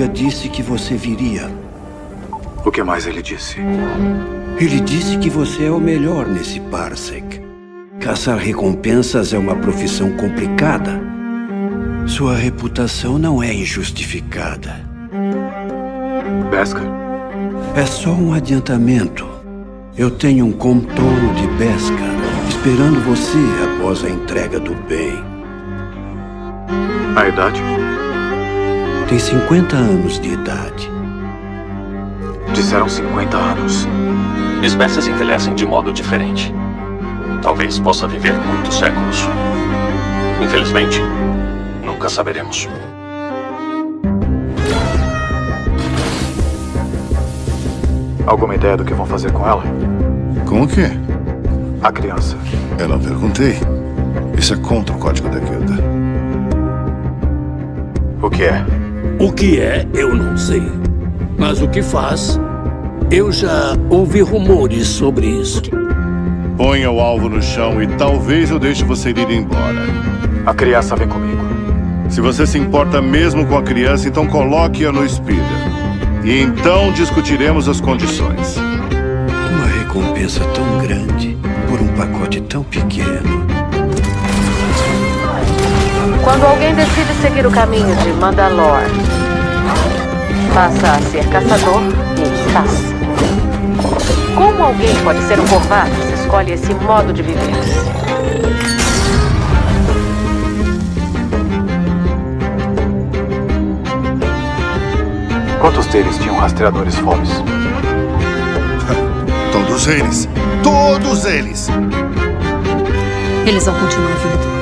Carga disse que você viria. O que mais ele disse? Ele disse que você é o melhor nesse Parsec. Caçar recompensas é uma profissão complicada. Sua reputação não é injustificada. Beskar? É só um adiantamento. Eu tenho um contorno de Beskar esperando você após a entrega do bem. A idade? Tem 50 anos de idade. Disseram 50 anos. Espécies envelhecem de modo diferente. Talvez possa viver muitos séculos. Infelizmente, nunca saberemos. Alguma ideia do que vão fazer com ela? Com o quê? A criança. Eu não perguntei. Isso é contra o código da guilda. O que é? O que é, eu não sei. Mas o que faz, eu já ouvi rumores sobre isso. Ponha o alvo no chão e talvez eu deixe você ir embora. A criança vem comigo. Se você se importa mesmo com a criança, então coloque-a no speeder. E então discutiremos as condições. Uma recompensa tão grande por um pacote tão pequeno. Quando alguém decide seguir o caminho de Mandalor, passa a ser caçador e caça. Como alguém pode ser um covarde se escolhe esse modo de viver? Quantos deles tinham rastreadores FOBs? Todos eles. Todos eles! Eles vão continuar vindo.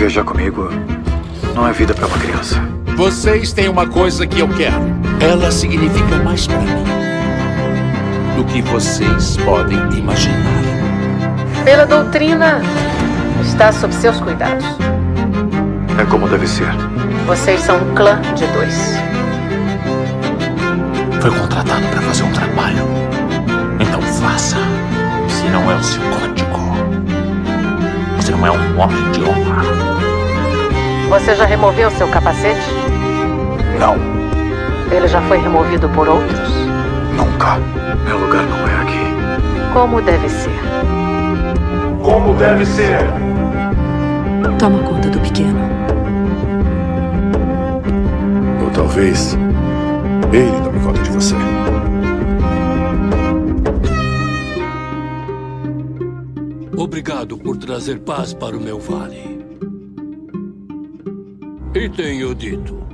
Veja comigo. Não é vida para uma criança. Vocês têm uma coisa que eu quero. Ela significa mais para mim do que vocês podem imaginar. Pela doutrina, está sob seus cuidados. É como deve ser. Vocês são um clã de dois. Foi contratado para fazer um trabalho. Então faça. Se não é o seu código. Você não é um homem de honra. Você já removeu seu capacete? Não, Ele já foi removido por outros? nunca. Meu lugar não é aqui. Como deve ser. Como deve ser? Toma conta do pequeno. Ou talvez ele tome conta Obrigado por trazer paz para o meu vale. E tenho dito.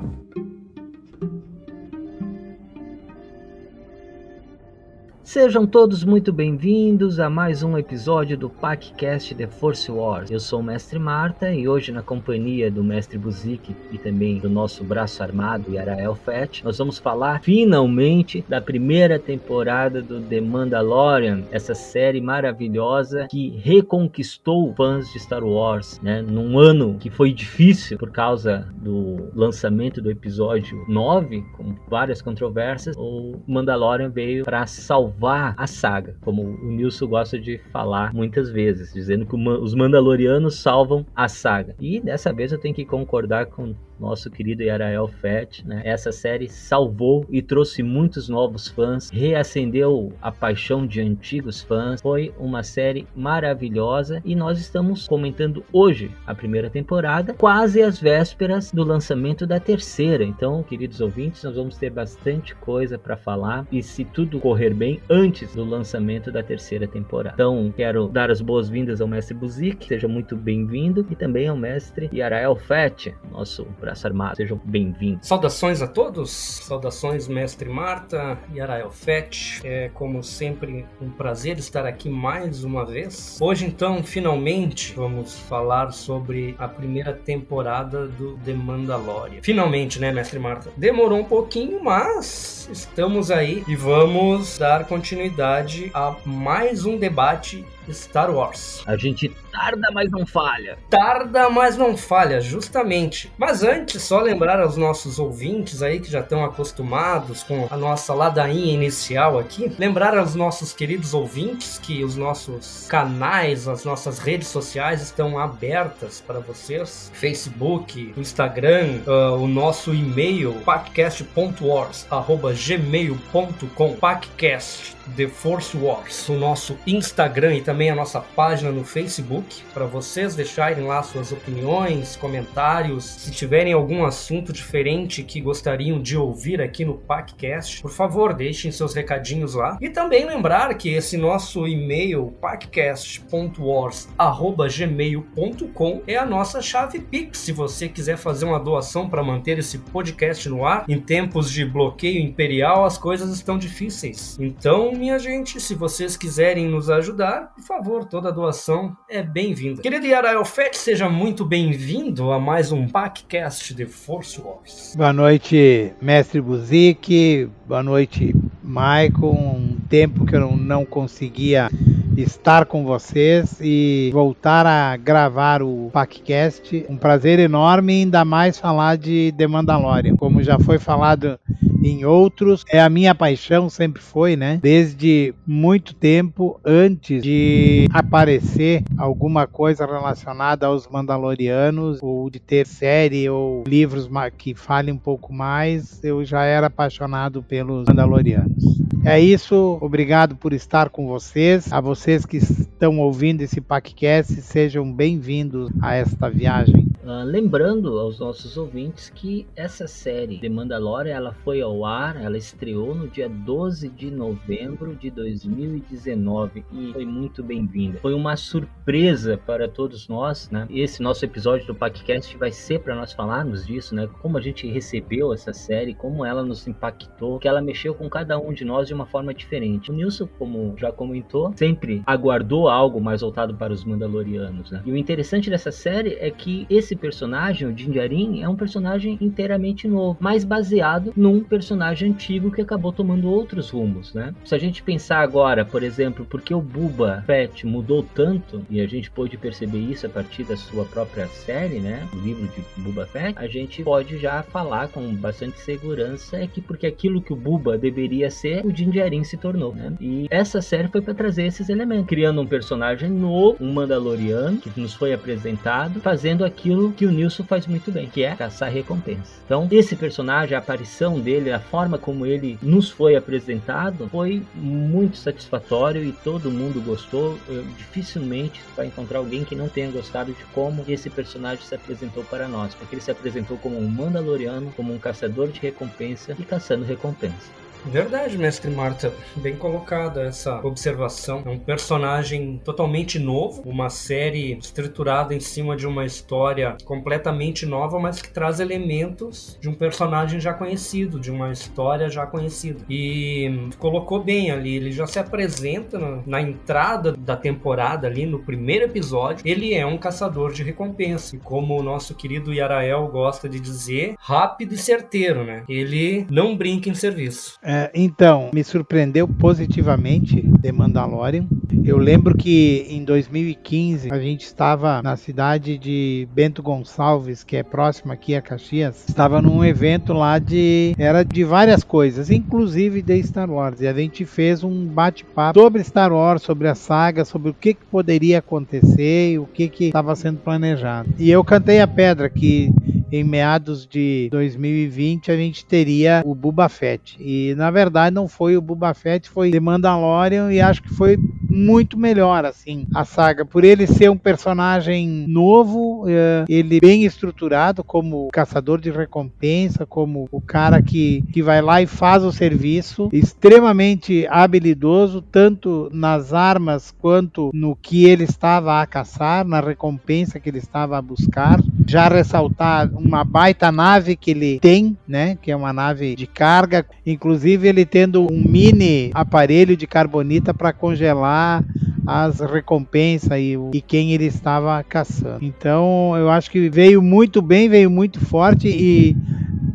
Sejam todos muito bem-vindos a mais um episódio do PacCast The Force Wars. Eu sou o Mestre Marta e hoje, na companhia do Mestre Buzik e também do nosso braço armado Yarael Fett, nós vamos falar finalmente da primeira temporada do The Mandalorian, essa série maravilhosa que reconquistou fãs de Star Wars, né? Num ano que foi difícil por causa do lançamento do episódio 9, com várias controvérsias, o Mandalorian veio para salvar a saga, como o Nilson gosta de falar muitas vezes, dizendo que os Mandalorianos salvam a saga. E dessa vez eu tenho que concordar com nosso querido Yarael Fett, né? Essa série salvou e trouxe muitos novos fãs, reacendeu a paixão de antigos fãs. Foi uma série maravilhosa e nós estamos comentando hoje a primeira temporada, quase às vésperas do lançamento da terceira. Então, queridos ouvintes, nós vamos ter bastante coisa para falar e se tudo correr bem antes do lançamento da terceira temporada. Então, quero dar as boas-vindas ao mestre Buzik, seja muito bem-vindo, e também ao mestre Yarael Fett, nosso braço armado. Sejam bem-vindos. Saudações a todos, saudações mestre Marta, Yarael Fett. É como sempre um prazer estar aqui mais uma vez. Hoje então, finalmente, vamos falar sobre a primeira temporada do The Mandalorian. Finalmente, né, mestre Marta? Demorou um pouquinho, mas estamos aí e vamos dar continuidade a mais um debate Star Wars. A gente tarda, mas não falha. Tarda, mas não falha, justamente. Mas antes, só lembrar aos nossos ouvintes aí que já estão acostumados com a nossa ladainha inicial aqui, lembrar aos nossos queridos ouvintes que os nossos canais, as nossas redes sociais estão abertas para vocês. Facebook, Instagram, uh, o nosso e-mail, podcast.wars@gmail.com, podcast The Force Wars, o nosso Instagram e também a nossa página no Facebook, para vocês deixarem lá suas opiniões, comentários, se tiverem algum assunto diferente que gostariam de ouvir aqui no podcast, por favor, deixem seus recadinhos lá. E também lembrar que esse nosso e-mail, podcast.wars@gmail.com, é a nossa chave Pix, se você quiser fazer uma doação para manter esse podcast no ar. Em tempos de bloqueio imperial, as coisas estão difíceis. Então, minha gente, se vocês quiserem nos ajudar, favor, toda doação é bem-vinda. Querido Yarael Fett, seja muito bem-vindo a mais um podcast de Force Wars. Boa noite, mestre Buzik. Boa noite, Michael. Um tempo que eu não, não conseguia estar com vocês e voltar a gravar o podcast. Um prazer enorme, ainda mais falar de The Mandalorian. Como já foi falado em outros, é a minha paixão, sempre foi, né? Desde muito tempo antes de aparecer alguma coisa relacionada aos Mandalorianos, ou de ter série ou livros que falem um pouco mais, eu já era apaixonado pelos Mandalorianos. É isso, obrigado por estar com vocês. A vocês que estão ouvindo esse podcast, sejam bem-vindos a esta viagem. Uh, lembrando aos nossos ouvintes que essa série The Mandalorian ela foi ao ar, ela estreou no dia 12 de novembro de 2019 e foi muito bem-vinda. Foi uma surpresa para todos nós, né? Esse nosso episódio do podcast vai ser para nós falarmos disso, né? Como a gente recebeu essa série, como ela nos impactou, que ela mexeu com cada um de nós de uma forma diferente. O Nilson, como já comentou, sempre aguardou algo mais voltado para os Mandalorianos, né? E o interessante dessa série é que esse personagem, o Din Djarin, é um personagem inteiramente novo, mas baseado num personagem antigo que acabou tomando outros rumos, né? Se a gente pensar agora, por exemplo, por que o Buba Fett mudou tanto, e a gente pôde perceber isso a partir da sua própria série, né? O livro de Buba Fett, a gente pode já falar com bastante segurança é que porque aquilo que o Buba deveria ser, o Din Djarin se tornou, né? E essa série foi para trazer esses elementos, criando um personagem novo, um Mandaloriano, que nos foi apresentado, fazendo aquilo que o Nilson faz muito bem, que é caçar recompensa. Então, esse personagem, a aparição dele, a forma como ele nos foi apresentado, foi muito satisfatório e todo mundo gostou. Eu, dificilmente vai encontrar alguém que não tenha gostado de como esse personagem se apresentou para nós, porque ele se apresentou como um Mandaloriano, como um caçador de recompensa e caçando recompensa. Verdade, mestre Marta. Bem colocada essa observação. É um personagem totalmente novo, uma série estruturada em cima de uma história completamente nova, mas que traz elementos de um personagem já conhecido, de uma história já conhecida. E colocou bem ali, ele já se apresenta na, entrada da temporada ali no primeiro episódio. Ele é um caçador de recompensa. E como o nosso querido Yarael gosta de dizer, rápido e certeiro, né? Ele não brinca em serviço. É, então, me surpreendeu positivamente The Mandalorian. Eu lembro que em 2015 a gente estava na cidade de Bento Gonçalves, que é próximo aqui a Caxias. Estava num evento lá de. Era de várias coisas, inclusive de Star Wars. E a gente fez um bate-papo sobre Star Wars, sobre a saga, sobre o que, que poderia acontecer e o que estava sendo planejado. E eu cantei a pedra que em meados de 2020 a gente teria o Boba Fett. E na verdade não foi o Boba Fett, foi The Mandalorian e acho que foi muito melhor assim a saga por ele ser um personagem novo, é, ele bem estruturado como caçador de recompensa, como o cara que, que vai lá e faz o serviço, extremamente habilidoso tanto nas armas quanto no que ele estava a caçar, na recompensa que ele estava a buscar. Já ressaltar uma baita nave que ele tem, né, que é uma nave de carga, inclusive ele tendo um mini aparelho de carbonita para congelar as recompensas e, e, quem ele estava caçando. Então eu acho que veio muito bem, veio muito forte e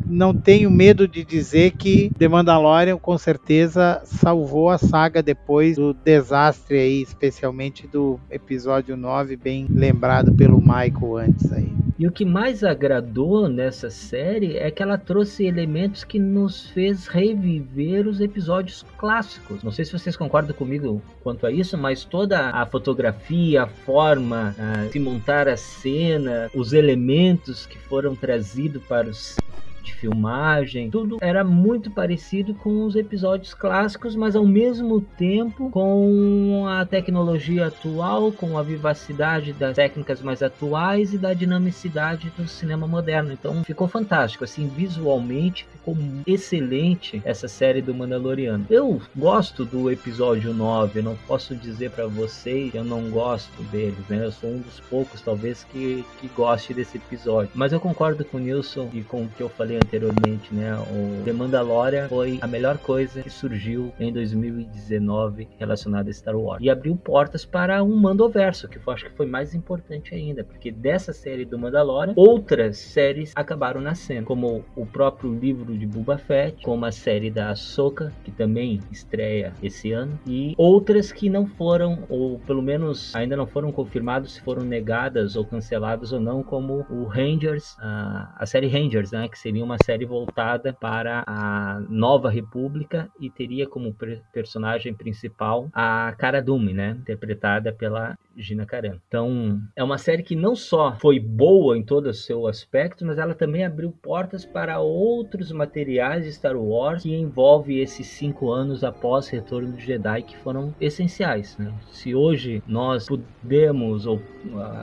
não tenho medo de dizer que The Mandalorian com certeza salvou a saga depois do desastre aí, especialmente do episódio 9, bem lembrado pelo Michael antes aí. E o que mais agradou nessa série é que ela trouxe elementos que nos fez reviver os episódios clássicos. Não sei se vocês concordam comigo quanto a isso, mas toda a fotografia, a forma de montar a cena, os elementos que foram trazidos para os de filmagem, tudo era muito parecido com os episódios clássicos, mas ao mesmo tempo com a tecnologia atual, com a vivacidade das técnicas mais atuais e da dinamicidade do cinema moderno. Então ficou fantástico, assim, visualmente ficou excelente essa série do Mandaloriano. Eu gosto do episódio 9, não posso dizer para vocês que eu não gosto deles, né? Eu sou um dos poucos, talvez, que, que goste desse episódio. Mas eu concordo com o Nilson e com o que eu falei anteriormente, né? O The Mandalorian foi a melhor coisa que surgiu em 2019 relacionada a Star Wars. E abriu portas para um Mandoverso, que eu acho que foi mais importante ainda, porque dessa série do Mandalorian, outras séries acabaram nascendo, como o próprio livro de Boba Fett, como a série da Ahsoka, que também estreia esse ano, e outras que não foram, ou pelo menos ainda não foram confirmados se foram negadas ou canceladas ou não, como o Rangers, a, a série Rangers, né? Que seria uma série voltada para a Nova República e teria como personagem principal a Cara Dune, né? Interpretada pela Gina Carano. Então, é uma série que não só foi boa em todo o seu aspecto, mas ela também abriu portas para outros materiais de Star Wars que envolve esses cinco anos após Retorno de Jedi que foram essenciais. Né? Se hoje nós pudemos ou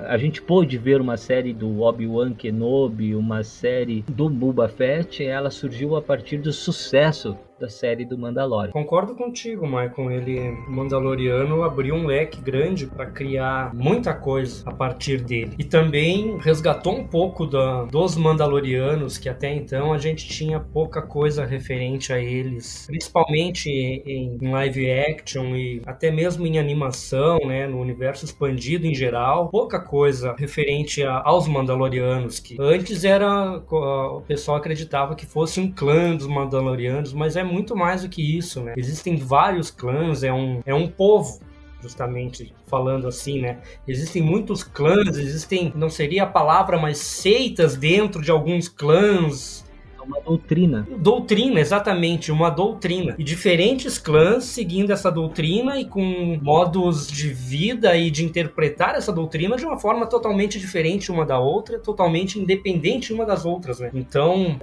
a gente pôde ver uma série do Obi-Wan Kenobi, uma série do Boba Fett, ela surgiu a partir do sucesso da série do Mandalorian. Concordo contigo, Michael. Ele, o Mandaloriano, abriu um leque grande para criar muita coisa a partir dele. E também resgatou um pouco da, dos Mandalorianos, que até então a gente tinha pouca coisa referente a eles, principalmente em, em live action e até mesmo em animação, né, no universo expandido em geral. Pouca coisa referente a, aos Mandalorianos, que antes era o pessoal acreditava que fosse um clã dos Mandalorianos, mas é muito mais do que isso, né? Existem vários clãs, é um, é um povo justamente falando assim, né? Existem muitos clãs, existem, não seria a palavra, mas seitas dentro de alguns clãs uma doutrina. Doutrina, exatamente, uma doutrina. E diferentes clãs seguindo essa doutrina e com modos de vida e de interpretar essa doutrina de uma forma totalmente diferente uma da outra, totalmente independente uma das outras, né? Então,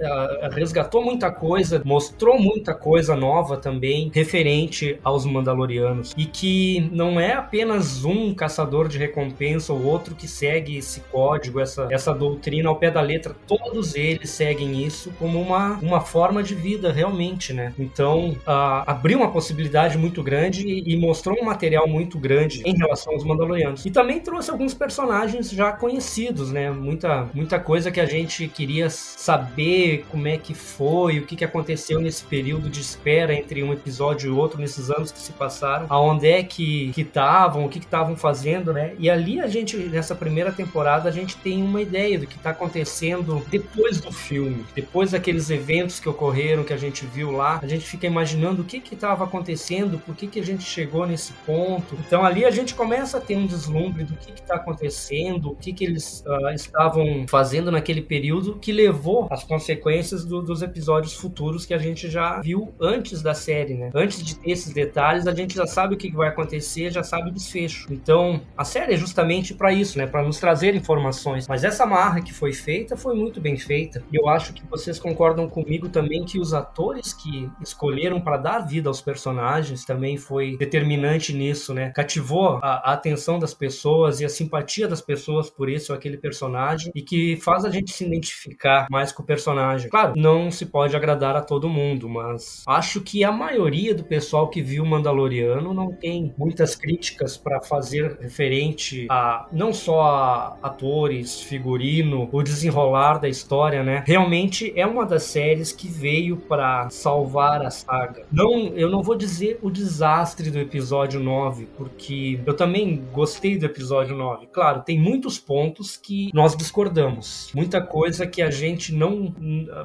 resgatou muita coisa, mostrou muita coisa nova também referente aos Mandalorianos. E que não é apenas um caçador de recompensa ou outro que segue esse código, essa, essa doutrina ao pé da letra. Todos eles seguem isso como como uma, uma forma de vida realmente, né? Então, uh, abriu uma possibilidade muito grande e, e, mostrou um material muito grande em relação aos Mandalorianos. E também trouxe alguns personagens já conhecidos, né? Muita, muita coisa que a gente queria saber como é que foi, o que, que aconteceu nesse período de espera entre um episódio e outro, nesses anos que se passaram, aonde é que estavam, o que estavam fazendo, né? E ali a gente, nessa primeira temporada, a gente tem uma ideia do que está acontecendo depois do filme, depois aqueles eventos que ocorreram, que a gente viu lá, a gente fica imaginando o que que estava acontecendo, por que que a gente chegou nesse ponto. Então ali a gente começa a ter um deslumbre do que está acontecendo, o que que eles uh, estavam fazendo naquele período que levou às consequências do, dos episódios futuros que a gente já viu antes da série, né? Antes de ter esses detalhes, a gente já sabe o que vai acontecer, já sabe o desfecho. Então, a série é justamente para isso, né? Para nos trazer informações. Mas essa marra que foi feita foi muito bem feita. E eu acho que vocês concordam comigo também que os atores que escolheram para dar vida aos personagens também foi determinante nisso, né? Cativou a, a atenção das pessoas e a simpatia das pessoas por esse ou aquele personagem e que faz a gente se identificar mais com o personagem. Claro, não se pode agradar a todo mundo, mas acho que a maioria do pessoal que viu Mandaloriano não tem muitas críticas para fazer referente a não só a atores, figurino, o desenrolar da história, né? Realmente é uma das séries que veio para salvar a saga. Não, eu não vou dizer o desastre do episódio 9, porque eu também gostei do episódio 9. Claro, tem muitos pontos que nós discordamos. Muita coisa que a gente não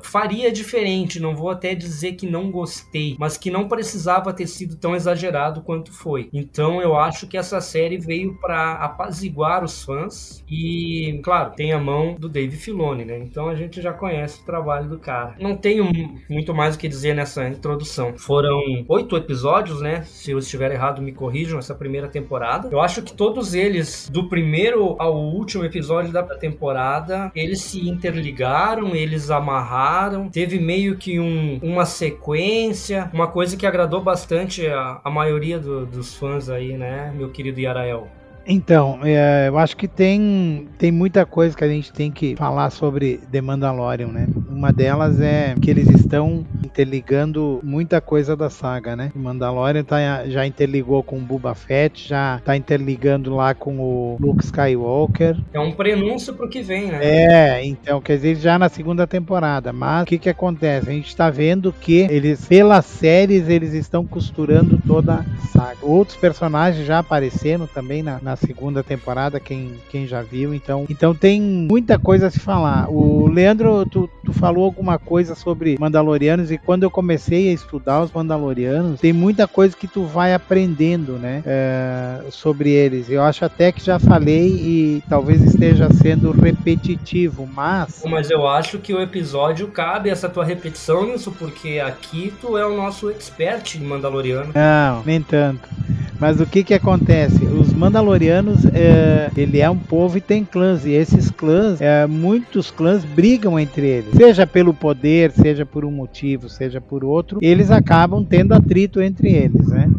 faria diferente, não vou até dizer que não gostei, mas que não precisava ter sido tão exagerado quanto foi. Então eu acho que essa série veio para apaziguar os fãs e, claro, tem a mão do Dave Filoni, né? Então a gente já conhece o trabalho do cara. Não tenho muito mais o que dizer nessa introdução. Foram oito episódios, né? Se eu estiver errado, me corrijam essa primeira temporada. Eu acho que todos eles, do primeiro ao último episódio da temporada, eles se interligaram, eles amarraram. Teve meio que um, uma sequência, uma coisa que agradou bastante a, a maioria do, dos fãs aí, né, meu querido Yarael? Então, é, eu acho que tem, tem muita coisa que a gente tem que falar sobre The Mandalorian, né? Uma delas é que eles estão interligando muita coisa da saga, né? O Mandalorian tá, já interligou com o Boba Fett, já tá interligando lá com o Luke Skywalker. É um prenúncio pro que vem, né? É, então, quer dizer, já na segunda temporada. Mas o que que acontece? A gente tá vendo que eles, pelas séries, eles estão costurando toda a saga. Outros personagens já apareceram também na, na na segunda temporada, quem, quem já viu. Então, então tem muita coisa a se falar. O Leandro, tu, tu falou alguma coisa sobre Mandalorianos e quando eu comecei a estudar os Mandalorianos, tem muita coisa que tu vai aprendendo, né? É, sobre eles. Eu acho até que já falei e talvez esteja sendo repetitivo, mas. Mas eu acho que o episódio cabe essa tua repetição nisso, porque aqui tu é o nosso expert em Mandaloriano. Não, nem tanto. Mas o que que acontece? Os Mandalorianos, é, ele é um povo e tem clãs, e esses clãs, é, muitos clãs brigam entre eles, seja pelo poder, seja por um motivo, seja por outro, eles acabam tendo atrito entre eles, né?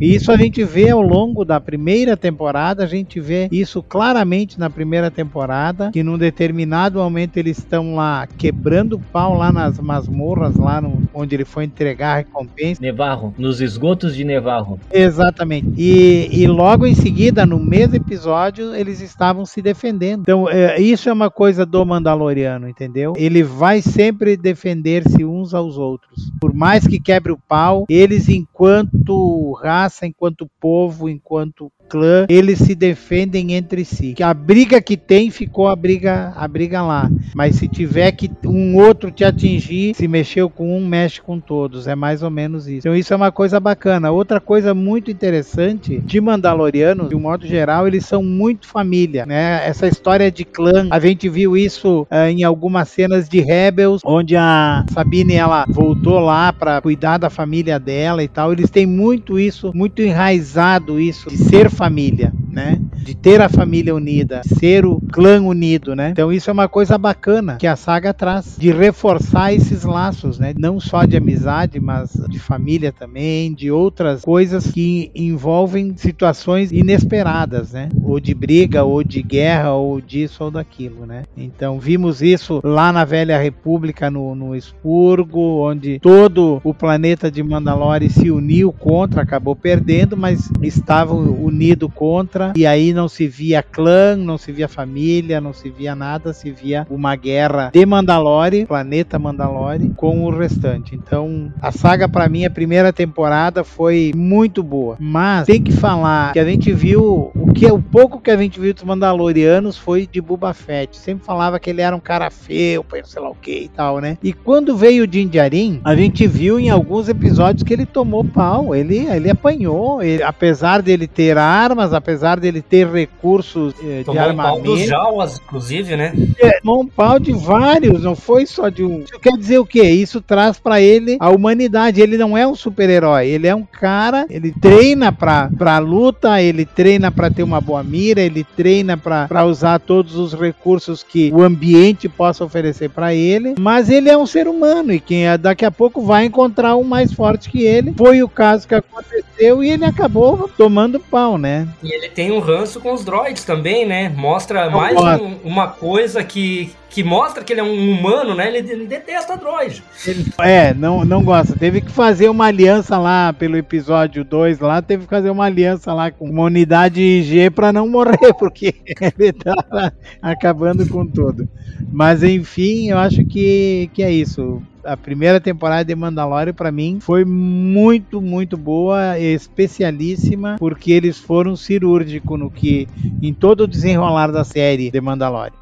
E isso a gente vê ao longo da primeira temporada, a gente vê isso claramente na primeira temporada, que num determinado momento eles estão lá quebrando o pau lá nas masmorras, lá no, onde ele foi entregar a recompensa. Nevarro, nos esgotos de Nevarro. Exatamente. E, e logo em seguida, no mesmo episódio, eles estavam se defendendo. Então, é, isso é uma coisa do Mandaloriano, entendeu? Ele vai sempre defender-se uns aos outros. Por mais que quebre o pau, eles, enquanto raça, enquanto povo, enquanto clã, eles se defendem entre si. Que a briga que tem ficou a briga, a briga lá. Mas se tiver que um outro te atingir, se mexeu com um, mexe com todos. É mais ou menos isso. Então isso é uma coisa bacana. Outra coisa muito interessante de Mandalorianos, de um modo geral, eles são muito família, né? Essa história de clã, a gente viu isso uh, em algumas cenas de Rebels, onde a Sabine ela voltou lá para cuidar da família dela e tal. Eles têm muito isso, muito enraizado isso de ser família, né? De ter a família unida, ser o clã unido, né? Então isso é uma coisa bacana que a saga traz, de reforçar esses laços, né? Não só de amizade, mas de família também, de outras coisas que envolvem situações inesperadas, né? Ou de briga, ou de guerra, ou disso ou daquilo, né? Então vimos isso lá na Velha República, no, no Expurgo, onde todo o planeta de Mandalore se uniu contra, acabou perdendo, mas estavam unidos unido contra, e aí não se via clã, não se via família, não se via nada, se via uma guerra de Mandalore, planeta Mandalore, com o restante. Então, a saga para mim, a primeira temporada foi muito boa, mas tem que falar que a gente viu o que o pouco que a gente viu dos Mandalorianos foi de Boba Fett. Sempre falava que ele era um cara feio, sei lá o que e tal, né? E quando veio o Din Djarin, a gente viu em alguns episódios que ele tomou pau, ele, ele apanhou, ele, apesar dele ter armas, apesar dele ter recursos eh, de Tomou um armamento. pau dos Jawas, inclusive, né? É, tomou um pau de vários, não foi só de um. Isso quer dizer o quê? Isso traz pra ele a humanidade. Ele não é um super-herói, ele é um cara, ele treina pra, pra luta, ele treina pra ter uma boa mira, ele treina pra, pra usar todos os recursos que o ambiente possa oferecer pra ele, mas ele é um ser humano e quem é- daqui a pouco vai encontrar um mais forte que ele. Foi o caso que aconteceu e ele acabou tomando pau, né? E ele tem um ranço com os droids também, né? Mostra mais gosto. um- uma coisa que, que mostra que ele é um humano, né? Ele, ele detesta droid. É, não, não gosta. Teve que fazer uma aliança lá pelo episódio 2 lá, teve que fazer uma aliança lá com uma unidade IG pra não morrer, porque ele tava acabando com tudo. Mas enfim, eu acho que, que é isso. A primeira temporada de Mandalorian pra mim foi muito, muito boa, especialíssima, porque eles foram cirúrgicos no que em todo o desenrolar da série de Mandalorian.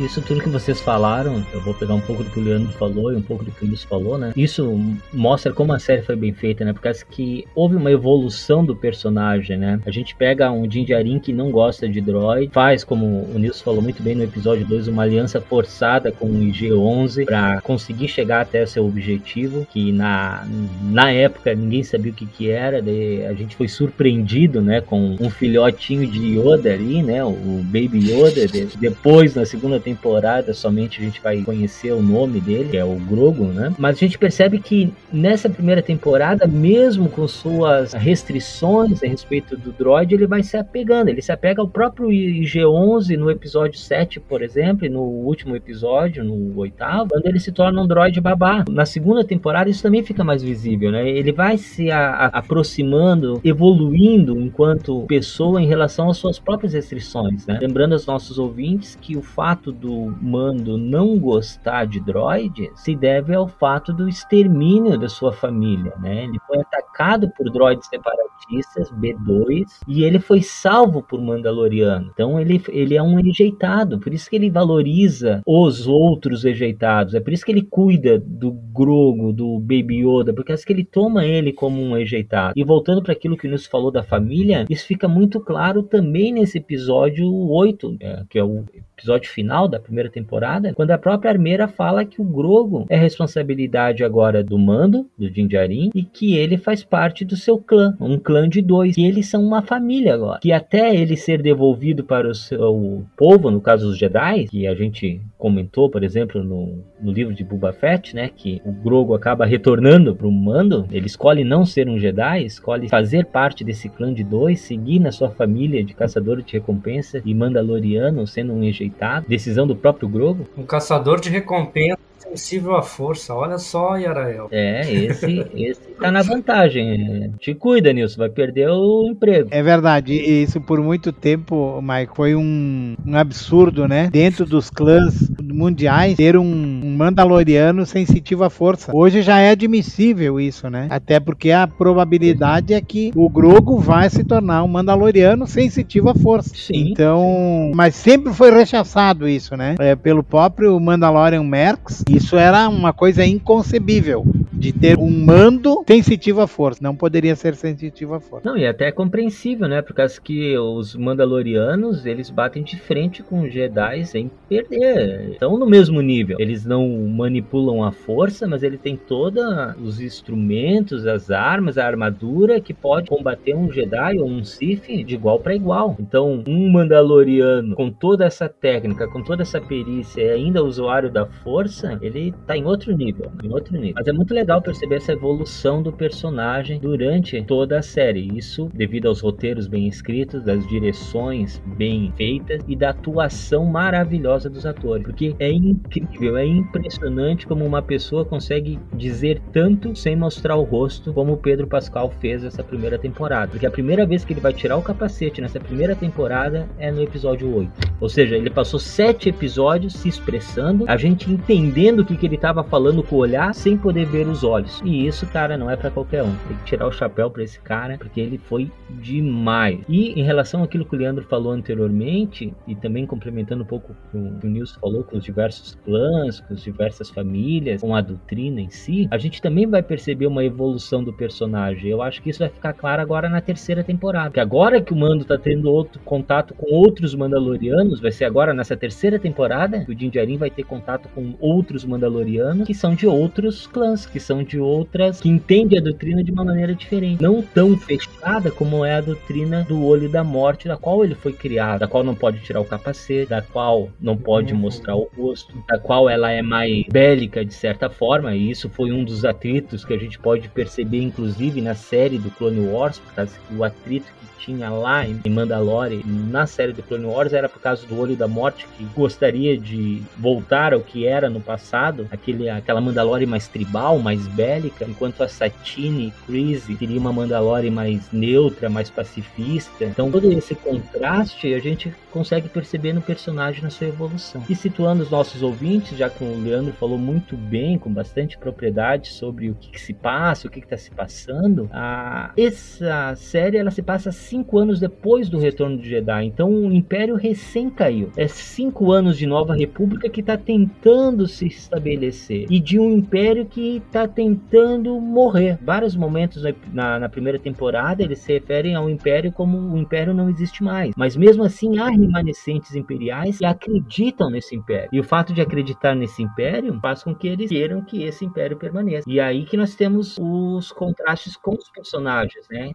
Isso tudo que vocês falaram, eu vou pegar um pouco do que o Leandro falou e um pouco do que o Luiz falou, né? Isso mostra como a série foi bem feita, né? Por causa que houve uma evolução do personagem, né? A gente pega um Din Djarin que não gosta de droid, faz, como o Nilson falou muito bem no episódio 2, uma aliança forçada com o IG-11 para conseguir chegar até seu objetivo, que na, na época ninguém sabia o que que era, a gente foi surpreendido, né? Com um filhotinho de Yoda ali, né? O Baby Yoda. De- depois, na segunda temporada, somente a gente vai conhecer o nome dele, que é o Grogu, né? Mas a gente percebe que nessa primeira temporada, mesmo com suas restrições a respeito do droid, ele vai se apegando. Ele se apega ao próprio IG-11 no episódio 7, por exemplo, e no último episódio, no oitavo, quando ele se torna um droid babá. Na segunda temporada, isso também fica mais visível, né? Ele vai se a- a- aproximando, evoluindo enquanto pessoa em relação às suas próprias restrições, né? Lembrando aos nossos ouvintes que o fato do Mando não gostar de droids se deve ao fato do extermínio da sua família, né? Ele foi atacado por droids separatistas, B2, e ele foi salvo por Mandaloriano. Então ele, ele é um rejeitado, por isso que ele valoriza os outros rejeitados, é por isso que ele cuida do Grogu, do Baby Yoda, porque acho que ele toma ele como um rejeitado. E voltando para aquilo que o Nilson falou da família, isso fica muito claro também nesse episódio 8, é, que é o episódio final da primeira temporada, quando a própria Armeira fala que o Grogu é responsabilidade agora do Mando, do Din Djarin, e que ele faz parte do seu clã, um clã de dois, e eles são uma família agora. Que até ele ser devolvido para o seu povo, no caso os Jedi, que a gente comentou, por exemplo, no, no livro de Boba Fett, né, que o Grogu acaba retornando para o Mando, ele escolhe não ser um Jedi, escolhe fazer parte desse clã de dois, seguir na sua família de caçador de recompensa e Mandaloriano, sendo um rejeitado, decisão do próprio Grogu. Um caçador de recompensa sensível à força. Olha só, Yarael. É, esse, esse tá na vantagem. Te cuida, Nilson, vai perder o emprego. É verdade, e isso por muito tempo, Mike, foi um, um absurdo, né? Dentro dos clãs mundiais, ter um, um Mandaloriano sensitivo à força. Hoje já é admissível isso, né? Até porque a probabilidade é que o Grogu vai se tornar um Mandaloriano sensitivo à força. Sim. Então, mas sempre foi rechaçado isso, né? É, pelo próprio Mandalorian Mercs, isso era uma coisa inconcebível de ter um mando sensitivo à força. Não poderia ser sensitivo à força. Não, e até é compreensível, né? Por causa que os Mandalorianos, eles batem de frente com os Jedi sem perder. Estão no mesmo nível. Eles não manipulam a força, mas ele tem todos os instrumentos, as armas, a armadura que pode combater um Jedi ou um Sith de igual para igual. Então, um Mandaloriano com toda essa técnica, com toda essa perícia e ainda usuário da força, ele tá em outro nível, em outro nível. Mas é muito legal perceber essa evolução do personagem durante toda a série. Isso devido aos roteiros bem escritos, das direções bem feitas e da atuação maravilhosa dos atores. Porque é incrível, é impressionante como uma pessoa consegue dizer tanto sem mostrar o rosto, como o Pedro Pascal fez essa primeira temporada. Porque a primeira vez que ele vai tirar o capacete nessa primeira temporada é no episódio 8. Ou seja, ele passou sete episódios se expressando, a gente entendendo o que, que ele estava falando com o olhar, sem poder ver os olhos. E isso, cara, não é para qualquer um. Tem que tirar o chapéu para esse cara, porque ele foi demais. E em relação àquilo que o Leandro falou anteriormente, e também complementando um pouco o que o Nilson falou, com os diversos clãs, com as diversas famílias, com a doutrina em si, a gente também vai perceber uma evolução do personagem. Eu acho que isso vai ficar claro agora na terceira temporada. Porque agora que o Mando tá tendo outro contato com outros Mandalorianos, vai ser agora nessa terceira temporada que o Din Djarin vai ter contato com outros Mandalorianos que são de outros clãs, que são de outras, que entendem a doutrina de uma maneira diferente, não tão fechada como é a doutrina do Olho da Morte, da qual ele foi criado, da qual não pode tirar o capacete, da qual não pode uhum. mostrar o rosto, da qual ela é mais bélica de certa forma, e isso foi um dos atritos que a gente pode perceber inclusive na série do Clone Wars, por causa que o atrito que tinha lá em Mandalore, na série do Clone Wars, era por causa do Olho da Morte, que gostaria de voltar ao que era no passado, aquele, aquela Mandalore mais tribal, mais bélica, enquanto a Satine e queria uma Mandalore mais neutra, mais pacifista. Então todo esse contraste a gente consegue perceber no personagem na sua evolução. E situando os nossos ouvintes, já que o Leandro falou muito bem, com bastante propriedade sobre o que, que se passa, o que está se passando, a... essa série ela se passa cinco anos depois do retorno de Jedi. Então o Império recém caiu. É cinco anos de Nova República que está tentando se estabelecer e de um Império que está tentando morrer. Vários momentos na, na, primeira temporada eles se referem ao Império como o Império não existe mais. Mas mesmo assim há remanescentes imperiais que acreditam nesse Império. E o fato de acreditar nesse Império faz com que eles queiram que esse Império permaneça. E aí que nós temos os contrastes com os personagens, né?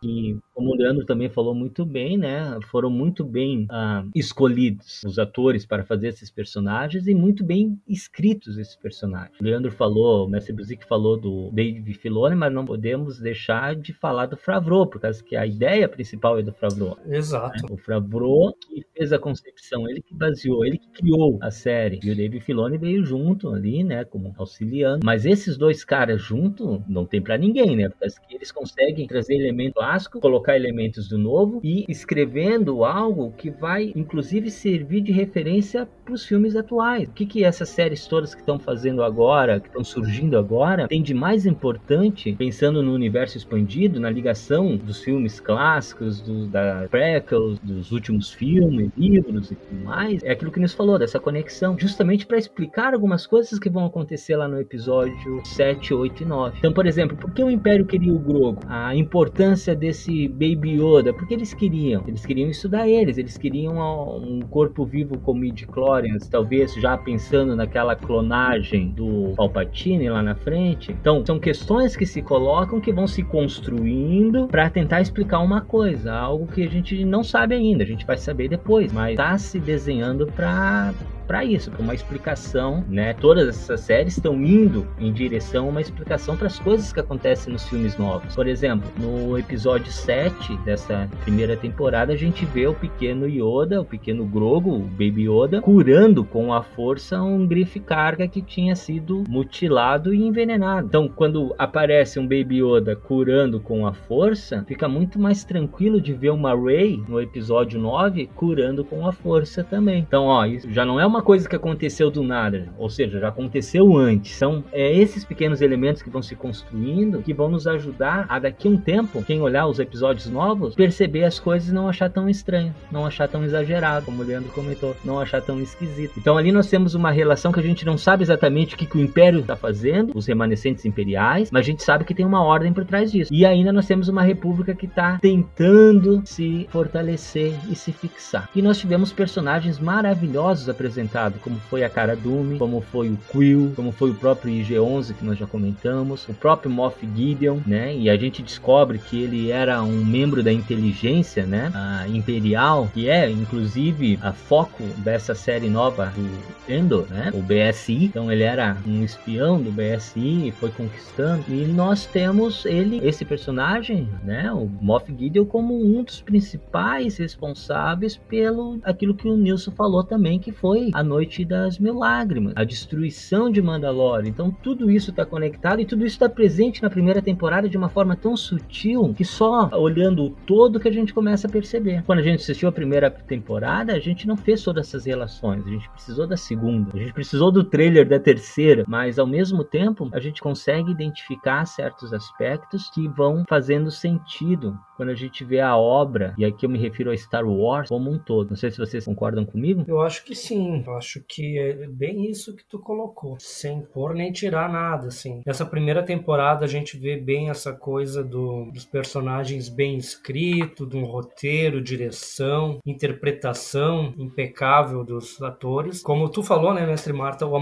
Como o Leandro também falou muito bem, né? Foram muito bem ah, escolhidos os atores para fazer esses personagens e muito bem escritos esses personagens. O Leandro falou, o Mestre Buzik falou do David Filoni, mas não podemos deixar de falar do Favreau, por causa que a ideia principal é do Favreau. Exato. Né? O Favreau que fez a concepção, ele que baseou, ele que criou a série. E o David Filoni veio junto ali, né, como auxiliando. Mas esses dois caras junto não tem para ninguém, né? Porque eles conseguem trazer elementos clássicos, colocar elementos do novo e escrevendo algo que vai, inclusive, servir de referência para os filmes atuais. O que, que essas séries todas que estão fazendo agora, que estão surgindo agora, tem de mais importante, pensando no universo expandido, na ligação dos filmes clássicos, do, da prequels, dos últimos filmes, livros e tudo mais, é aquilo que nos falou, dessa conexão, justamente para explicar algumas coisas que vão acontecer lá no episódio 7, 8 e 9. Então, por exemplo, por que o Império queria o Grogu? A importância desse Baby Yoda, porque eles queriam? Eles queriam estudar eles, eles queriam um corpo vivo como midi-chlorians, talvez já pensando naquela clonagem do Palpatine lá na frente. Então, são questões que se colocam que vão se construindo para tentar explicar uma coisa, algo que a gente não sabe ainda, a gente vai saber depois, mas está se desenhando para para isso, para uma explicação, né? Todas essas séries estão indo em direção a uma explicação para as coisas que acontecem nos filmes novos. Por exemplo, no episódio 7 dessa primeira temporada, a gente vê o pequeno Yoda, o pequeno Grogu, o Baby Yoda, curando com a força um grife carga que tinha sido mutilado e envenenado. Então, quando aparece um Baby Yoda curando com a força, fica muito mais tranquilo de ver uma Rey no episódio 9 curando com a força também. Então, ó, isso já não é uma uma coisa que aconteceu do nada, ou seja, já aconteceu antes. São é, esses pequenos elementos que vão se construindo que vão nos ajudar a daqui a um tempo, quem olhar os episódios novos, perceber as coisas e não achar tão estranho, não achar tão exagerado, como o Leandro comentou, não achar tão esquisito. Então ali nós temos uma relação que a gente não sabe exatamente o que, que o Império está fazendo, os remanescentes imperiais, mas a gente sabe que tem uma ordem por trás disso. E ainda nós temos uma república que está tentando se fortalecer e se fixar. E nós tivemos personagens maravilhosos apresentados como foi a Cara Dune, como foi o Quill, como foi o próprio IG-11 que nós já comentamos, o próprio Moff Gideon, né? E a gente descobre que ele era um membro da inteligência, né? A Imperial, que é inclusive a foco dessa série nova do Endor, né? O BSI. Então ele era um espião do BSI foi conquistando. E nós temos ele, esse personagem, né? O Moff Gideon como um dos principais responsáveis pelo aquilo que o Nilson falou também, que foi a Noite das Mil Lágrimas, a destruição de Mandalore. Então tudo isso está conectado e tudo isso está presente na primeira temporada de uma forma tão sutil que só olhando o todo que a gente começa a perceber. Quando a gente assistiu a primeira temporada, a gente não fez todas essas relações, a gente precisou da segunda, a gente precisou do trailer da terceira, mas ao mesmo tempo a gente consegue identificar certos aspectos que vão fazendo sentido quando a gente vê a obra, e aqui eu me refiro a Star Wars como um todo. Não sei se vocês concordam comigo. Eu acho que sim. Acho que é bem isso que tu colocou, sem pôr nem tirar nada, assim. Nessa primeira temporada a gente vê bem essa coisa do, dos personagens bem escritos, de um roteiro, direção, interpretação impecável dos atores. Como tu falou, né, mestre Marta, o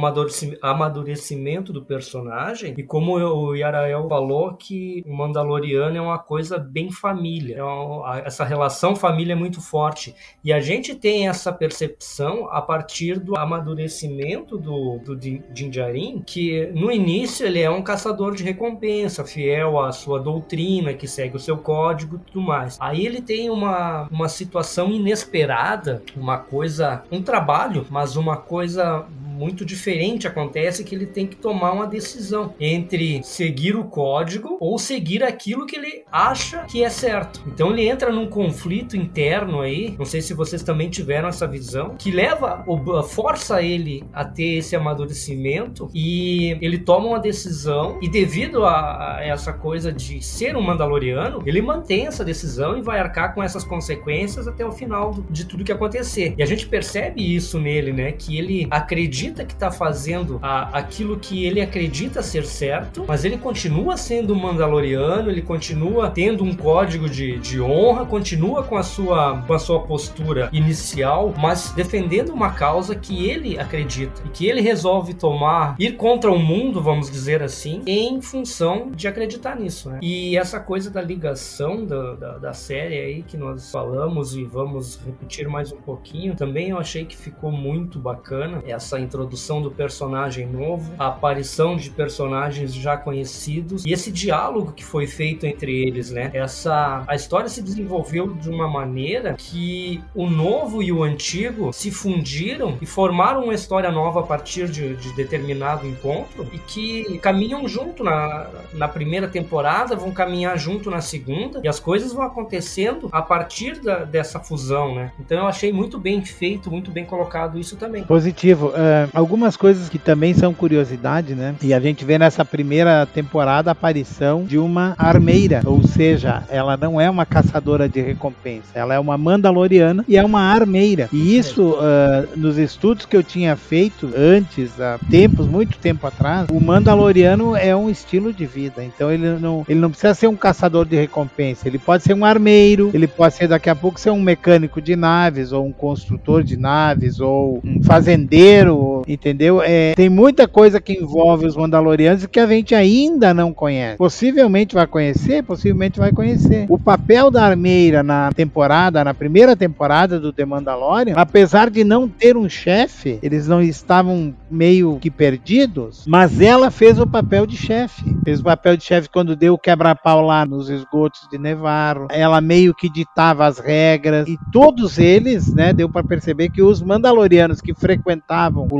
amadurecimento do personagem e como o Yarael falou que o Mandaloriano é uma coisa bem família família. Então, essa relação família é muito forte. E a gente tem essa percepção a partir do amadurecimento do, do Jinjarin, que no início ele é um caçador de recompensa, fiel à sua doutrina, que segue o seu código e tudo mais. Aí ele tem uma, uma situação inesperada, uma coisa, um trabalho, mas uma coisa muito diferente acontece que ele tem que tomar uma decisão entre seguir o código ou seguir aquilo que ele acha que é certo. Então ele entra num conflito interno aí, não sei se vocês também tiveram essa visão, que leva, força ele a ter esse amadurecimento e ele toma uma decisão e devido a, a essa coisa de ser um Mandaloriano, ele mantém essa decisão e vai arcar com essas consequências até o final de tudo que acontecer. E a gente percebe isso nele, né? Que ele acredita acredita que está fazendo a, aquilo que ele acredita ser certo, mas ele continua sendo Mandaloriano, ele continua tendo um código de, de honra, continua com a, sua, com a sua postura inicial, mas defendendo uma causa que ele acredita e que ele resolve tomar, ir contra o mundo, vamos dizer assim, em função de acreditar nisso. Né? E essa coisa da ligação da, da, da série aí que nós falamos e vamos repetir mais um pouquinho, também eu achei que ficou muito bacana essa introdução do personagem novo, a aparição de personagens já conhecidos e esse diálogo que foi feito entre eles, né? Essa a história se desenvolveu de uma maneira que o novo e o antigo se fundiram e formaram uma história nova a partir de, de determinado encontro e que caminham junto na, na primeira temporada, vão caminhar junto na segunda e as coisas vão acontecendo a partir da, dessa fusão, né? Então eu achei muito bem feito, muito bem colocado isso também. Positivo. Uh, algumas coisas que também são curiosidade, né? E a gente vê nessa primeira temporada a aparição de uma armeira, ou seja, ela não é uma caçadora de recompensa, ela é uma mandaloriana e é uma armeira. E isso, uh, nos estudos que eu tinha feito antes, há tempos, muito tempo atrás, o mandaloriano é um estilo de vida. Então ele não, ele não precisa ser um caçador de recompensa, ele pode ser um armeiro, ele pode ser daqui a pouco ser um mecânico de naves, ou um construtor de naves, ou um fazendeiro, entendeu? É, tem muita coisa que envolve os Mandalorianos que a gente ainda não conhece. Possivelmente vai conhecer, possivelmente vai conhecer. O papel da armeira na temporada, na primeira temporada do The Mandalorian, apesar de não ter um chefe, eles não estavam meio que perdidos, mas ela fez o papel de chefe. Fez o papel de chefe quando deu o quebra-pau lá nos esgotos de Nevarro. Ela meio que ditava as regras e todos eles, né, deu para perceber que os Mandalorianos que frequentavam o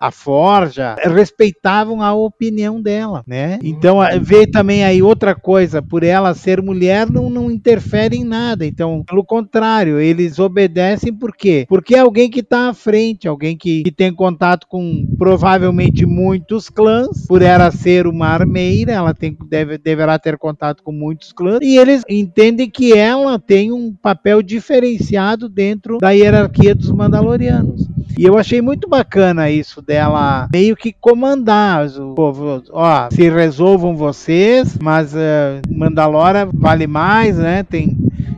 a forja, respeitavam a opinião dela, né? Então veio também aí outra coisa, por ela ser mulher não, não interfere em nada. Então, pelo contrário, eles obedecem por quê? Porque é alguém que está à frente, alguém que, que tem contato com provavelmente muitos clãs, por ela ser uma armeira, ela tem, deve, deverá ter contato com muitos clãs, e eles entendem que ela tem um papel diferenciado dentro da hierarquia dos Mandalorianos. E eu achei muito bacana isso dela meio que comandar o povo. Ó, se resolvam vocês, mas uh, Mandalora vale mais, né? Tem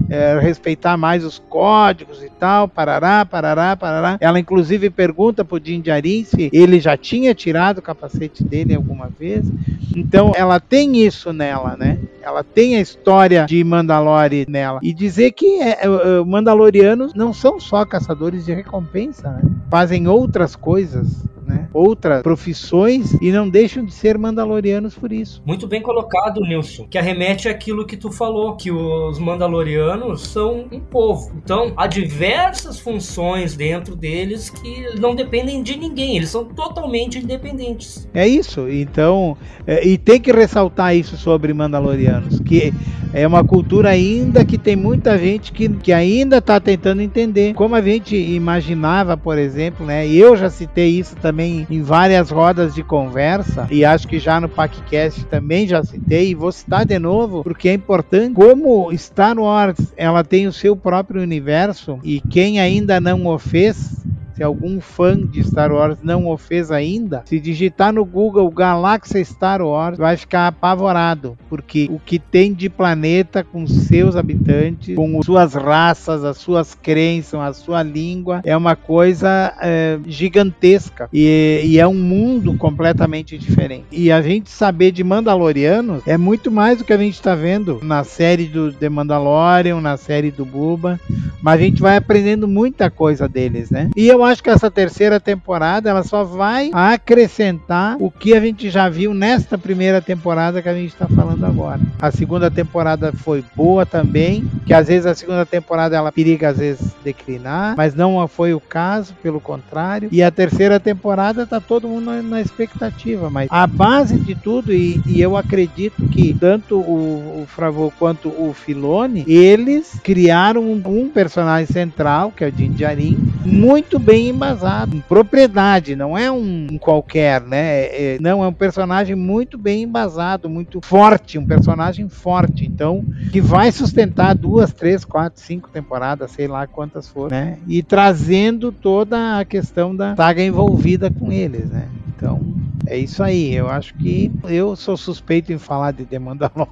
é, respeitar mais os códigos e tal, parará, parará, parará. Ela inclusive pergunta pro Din Djarin se ele já tinha tirado o capacete dele alguma vez. Então ela tem isso nela, né? Ela tem a história de Mandalore nela. E dizer que é, é, Mandalorianos não são só caçadores de recompensa, né? Fazem outras coisas né? outras profissões e não deixam de ser mandalorianos por isso. Muito bem colocado, Nilson, que arremete àquilo que tu falou, que os mandalorianos são um povo. Então, há diversas funções dentro deles que não dependem de ninguém, eles são totalmente independentes. É isso, então, é, e tem que ressaltar isso sobre mandalorianos, que é uma cultura ainda que tem muita gente que, que ainda está tentando entender. Como a gente imaginava, por exemplo, né? E eu já citei isso também em várias rodas de conversa, e acho que já no PacCast também já citei, e vou citar de novo, porque é importante. Como Star Wars ela tem o seu próprio universo, e quem ainda não o fez, se algum fã de Star Wars não o fez ainda, se digitar no Google Galáxia Star Wars, vai ficar apavorado, porque o que tem de planeta com seus habitantes, com suas raças, as suas crenças, a sua língua, é uma coisa é, gigantesca e, e, é um mundo completamente diferente. E a gente saber de Mandalorianos é muito mais do que a gente está vendo na série do The Mandalorian, na série do Buba, mas a gente vai aprendendo muita coisa deles, né? E eu acho que essa terceira temporada ela só vai acrescentar o que a gente já viu nesta primeira temporada que a gente está falando agora. A segunda temporada foi boa também, que às vezes a segunda temporada ela periga às vezes declinar, mas não foi o caso, pelo contrário. E a terceira temporada tá todo mundo na expectativa, mas a base de tudo e, e eu acredito que tanto o, o Fravô quanto o Filone, eles criaram um, um personagem central, que é o Din Djarin, muito bem bem embasado, em propriedade, não é um qualquer, né? É, não, é um personagem muito bem embasado, muito forte, um personagem forte, então, que vai sustentar duas, três, quatro, cinco temporadas, sei lá quantas for, né? E trazendo toda a questão da saga envolvida com eles, né? Então, é isso aí. Eu acho que eu sou suspeito em falar de The Mandalorian.